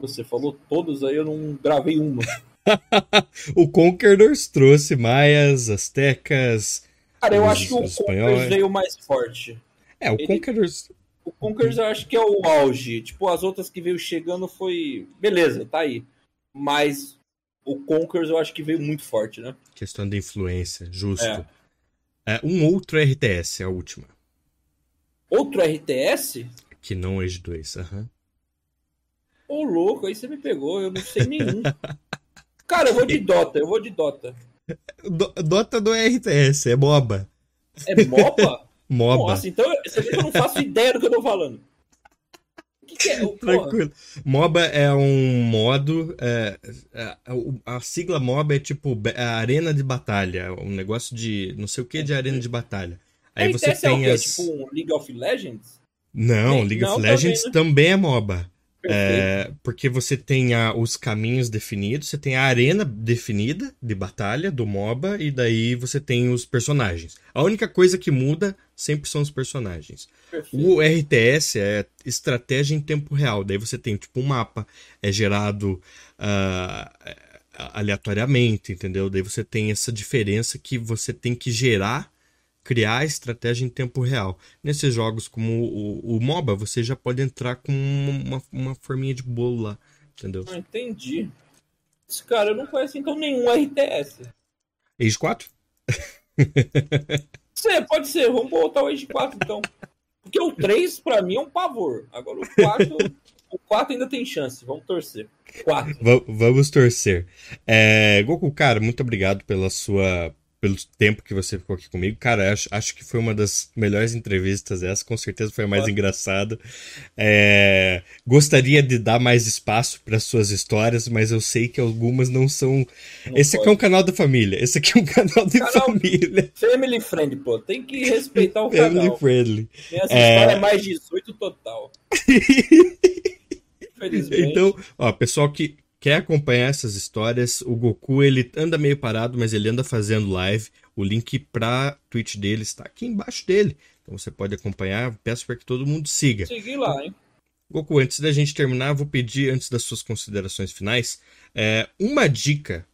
Você falou todos aí, eu não gravei uma. o Conquerors trouxe maias, astecas. Cara, eu os, acho que o Conquerors veio mais forte. É, o Ele... Conquerors o Conquerors eu acho que é o auge. Tipo, as outras que veio chegando foi. Beleza, tá aí. Mas o Conquerors eu acho que veio muito forte, né? Questão de influência, justo. É. É, um outro RTS, a última. Outro RTS? Que não Age 2, aham. Ô, louco, aí você me pegou, eu não sei nenhum. Cara, eu vou de Dota, eu vou de Dota. Do- Dota do RTS, é MOBA. É MOBA? MOBA. Nossa, então você vê que eu não faço ideia do que eu tô falando. O que, que é? Porra, Tranquilo. MOBA é um modo. é, é, o- a sigla MOBA é tipo a arena de batalha. Um negócio de. não sei o que de arena de batalha. Aí você RTS é o tem quê? as. Tipo um League of Legends? Não, League não, of também, Legends né? também é MOBA. É, porque você tem a- os caminhos definidos, você tem a arena definida de batalha do MOBA, e daí você tem os personagens. A única coisa que muda sempre são os personagens. Perfeito. O RTS é estratégia em tempo real. Daí você tem, tipo, um mapa, é gerado ah, aleatoriamente, entendeu? Daí você tem essa diferença que você tem que gerar, criar a estratégia em tempo real. Nesses jogos como o, o MOBA, você já pode entrar com uma, uma forminha de bolo lá, entendeu? Ah, entendi. Esse cara, eu não conheço então nenhum RTS. Age 4? Você, pode ser, vamos botar o Age 4 então. Porque o 3 pra mim é um pavor. Agora o 4, o 4 ainda tem chance, vamos torcer. 4. Va- vamos torcer. É, Goku, cara, muito obrigado pela sua, pelo tempo que você ficou aqui comigo. Cara, acho, acho que foi uma das melhores entrevistas essa, com certeza foi a mais engraçada. É, gostaria de dar mais espaço para suas histórias, mas eu sei que algumas não são. Não esse aqui é pode. um canal da família. Esse aqui é um canal de Canal- família. Family friend, pô. Tem que respeitar o Family canal. friendly. Essa É. história é mais 18 total. Infelizmente. Então, ó, pessoal que quer acompanhar essas histórias, o Goku ele anda meio parado, mas ele anda fazendo live. O link pra Twitch dele está aqui embaixo dele. Então você pode acompanhar. Peço para que todo mundo siga. Segui lá, hein? Goku, antes da gente terminar, vou pedir, antes das suas considerações finais, é, uma dica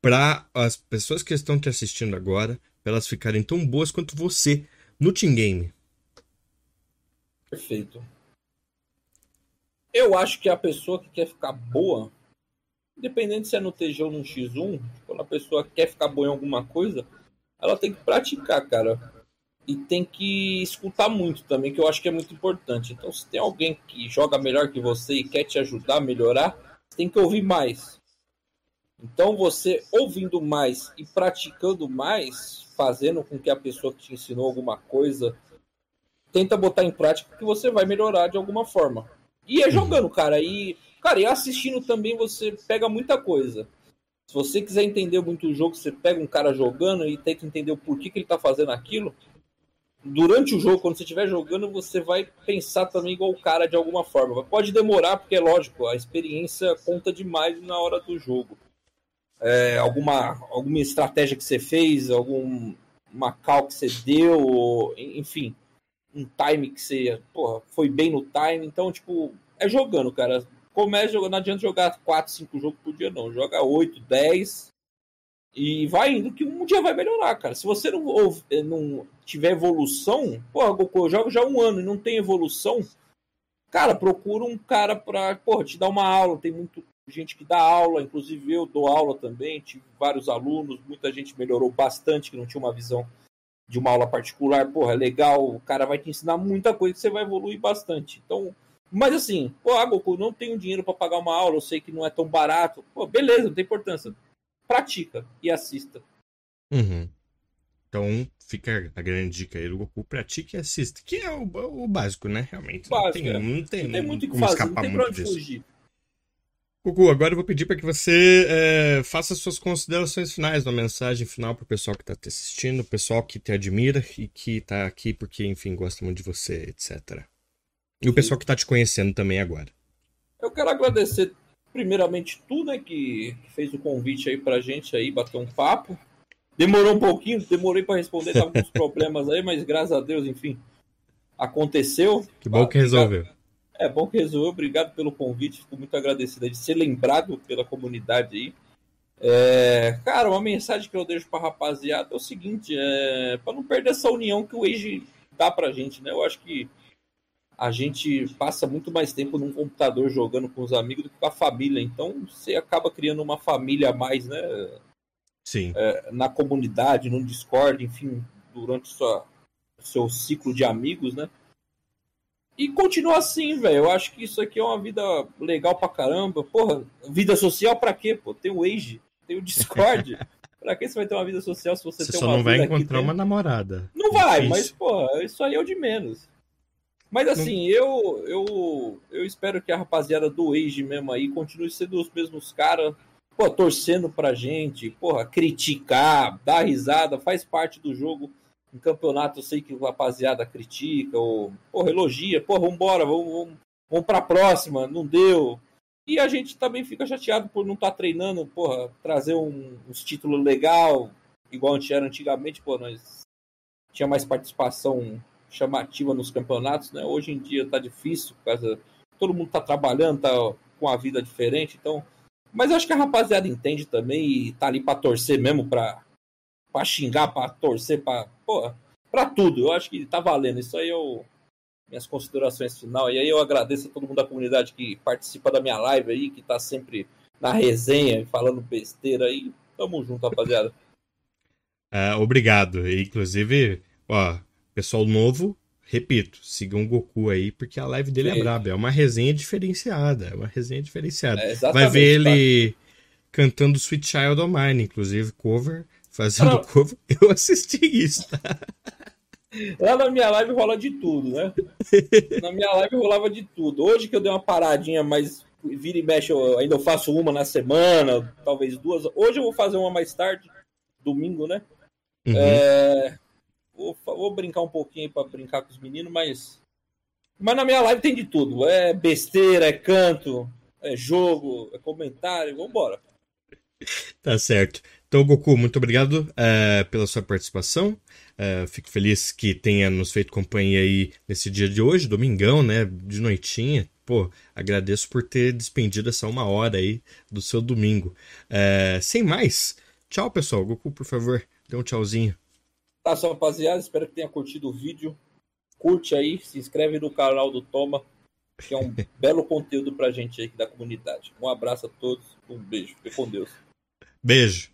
para as pessoas que estão te assistindo agora, para elas ficarem tão boas quanto você no Team Game. Perfeito. Eu acho que a pessoa que quer ficar boa, independente se é no TG ou no X1, quando a pessoa quer ficar boa em alguma coisa, ela tem que praticar, cara. E tem que escutar muito também, que eu acho que é muito importante. Então, se tem alguém que joga melhor que você e quer te ajudar a melhorar, você tem que ouvir mais. Então, você ouvindo mais e praticando mais, fazendo com que a pessoa que te ensinou alguma coisa tenta botar em prática que você vai melhorar de alguma forma. E é jogando, cara. E, cara, e assistindo também você pega muita coisa. Se você quiser entender muito o jogo, você pega um cara jogando e tenta entender o porquê que ele tá fazendo aquilo. Durante o jogo, quando você estiver jogando, você vai pensar também igual o cara de alguma forma. Pode demorar, porque é lógico, a experiência conta demais na hora do jogo. É, alguma, alguma estratégia que você fez, algum call que você deu, enfim um time que você porra, foi bem no time. Então, tipo, é jogando, cara. Começa jogando, não adianta jogar 4, 5 jogos por dia, não. Joga 8, 10 e vai indo que um dia vai melhorar, cara. Se você não, ouv- eh, não tiver evolução, porra, Goku, eu jogo já um ano e não tem evolução, cara, procura um cara pra, porra, te dar uma aula. Tem muito gente que dá aula, inclusive eu dou aula também, tive vários alunos, muita gente melhorou bastante, que não tinha uma visão de uma aula particular, porra, é legal, o cara vai te ensinar muita coisa que você vai evoluir bastante. Então, mas assim, pô, ah, Goku, não tenho dinheiro para pagar uma aula, eu sei que não é tão barato. Pô, beleza, não tem importância. Pratica e assista. Uhum. Então fica a grande dica aí do Goku, pratique e assista. Que é o, o básico, né? Realmente. Não Básico, tem, é. não tem, Não tem muito o que fazer, não tem pra onde fugir. Goku, agora eu vou pedir para que você é, faça suas considerações finais, uma mensagem final pro pessoal que tá te assistindo, o pessoal que te admira e que tá aqui porque, enfim, gosta muito de você, etc. E o pessoal que tá te conhecendo também agora. Eu quero agradecer primeiramente tu, né, que, fez o convite aí pra gente aí bater um papo. Demorou um pouquinho, demorei para responder, tava com uns problemas aí, mas graças a Deus, enfim, aconteceu. Que bom que resolveu. É bom que resolveu. Obrigado pelo convite. Fico muito agradecido de ser lembrado pela comunidade aí. É, cara, uma mensagem que eu deixo pra rapaziada é o seguinte: é, para não perder essa união que o Age dá pra gente, né? Eu acho que a gente passa muito mais tempo num computador jogando com os amigos do que com a família. Então você acaba criando uma família a mais, né? Sim. na comunidade, no Discord, enfim, durante sua, seu ciclo de amigos, né? E continua assim, velho. Eu acho que isso aqui é uma vida legal pra caramba. Porra, vida social pra quê, pô? Tem o Age, tem o Discord. pra que você vai ter uma vida social se você, você tem só uma não vai encontrar uma namorada. Não vai, Difícil. mas, porra, isso aí é o de menos. Mas assim, eu, eu eu espero que a rapaziada do Age mesmo aí continue sendo os mesmos caras, pô, torcendo pra gente, porra, criticar, dar risada, faz parte do jogo. Em campeonato eu sei que a rapaziada critica, ou, porra, elogia, porra, vambora, vamos, vamos, vamos pra próxima, não deu. E a gente também fica chateado por não estar tá treinando, porra, trazer um, uns títulos legal, igual a gente era antigamente, pô, nós tinha mais participação chamativa nos campeonatos, né? Hoje em dia tá difícil, por causa todo mundo tá trabalhando, tá com a vida diferente, então. Mas acho que a rapaziada entende também e tá ali para torcer mesmo, para para xingar, para torcer, para para tudo. Eu acho que tá valendo. Isso aí eu minhas considerações final. E aí eu agradeço a todo mundo da comunidade que participa da minha live aí, que tá sempre na resenha, falando besteira aí. Tamo junto, rapaziada. Uh, obrigado. Inclusive, ó, pessoal novo, repito, sigam o Goku aí, porque a live dele Sim. é braba. É uma resenha diferenciada. É uma resenha diferenciada. É, Vai ver ele tá. cantando Sweet Child of Mine, inclusive, cover, fazendo ah, cover. Eu assisti isso, tá? Lá na minha live rola de tudo, né? Na minha live rolava de tudo. Hoje que eu dei uma paradinha, mas vira e mexe, eu ainda faço uma na semana, talvez duas. Hoje eu vou fazer uma mais tarde, domingo, né? Uhum. É, vou, vou, brincar um pouquinho para brincar com os meninos, mas. Mas na minha live tem de tudo. É besteira, é canto, é jogo, é comentário, vambora. Tá certo. Então, Goku, muito obrigado uh, pela sua participação. Uh, fico feliz que tenha nos feito companhia aí nesse dia de hoje, domingão, né? De noitinha. Pô, agradeço por ter despendido essa uma hora aí do seu domingo. Uh, sem mais, tchau, pessoal. Goku, por favor, dê um tchauzinho. Tá, só rapaziada, espero que tenha curtido o vídeo. Curte aí, se inscreve no canal do Toma, que é um belo conteúdo pra gente aí da comunidade. Um abraço a todos, um beijo. Fique com Deus. Beijo.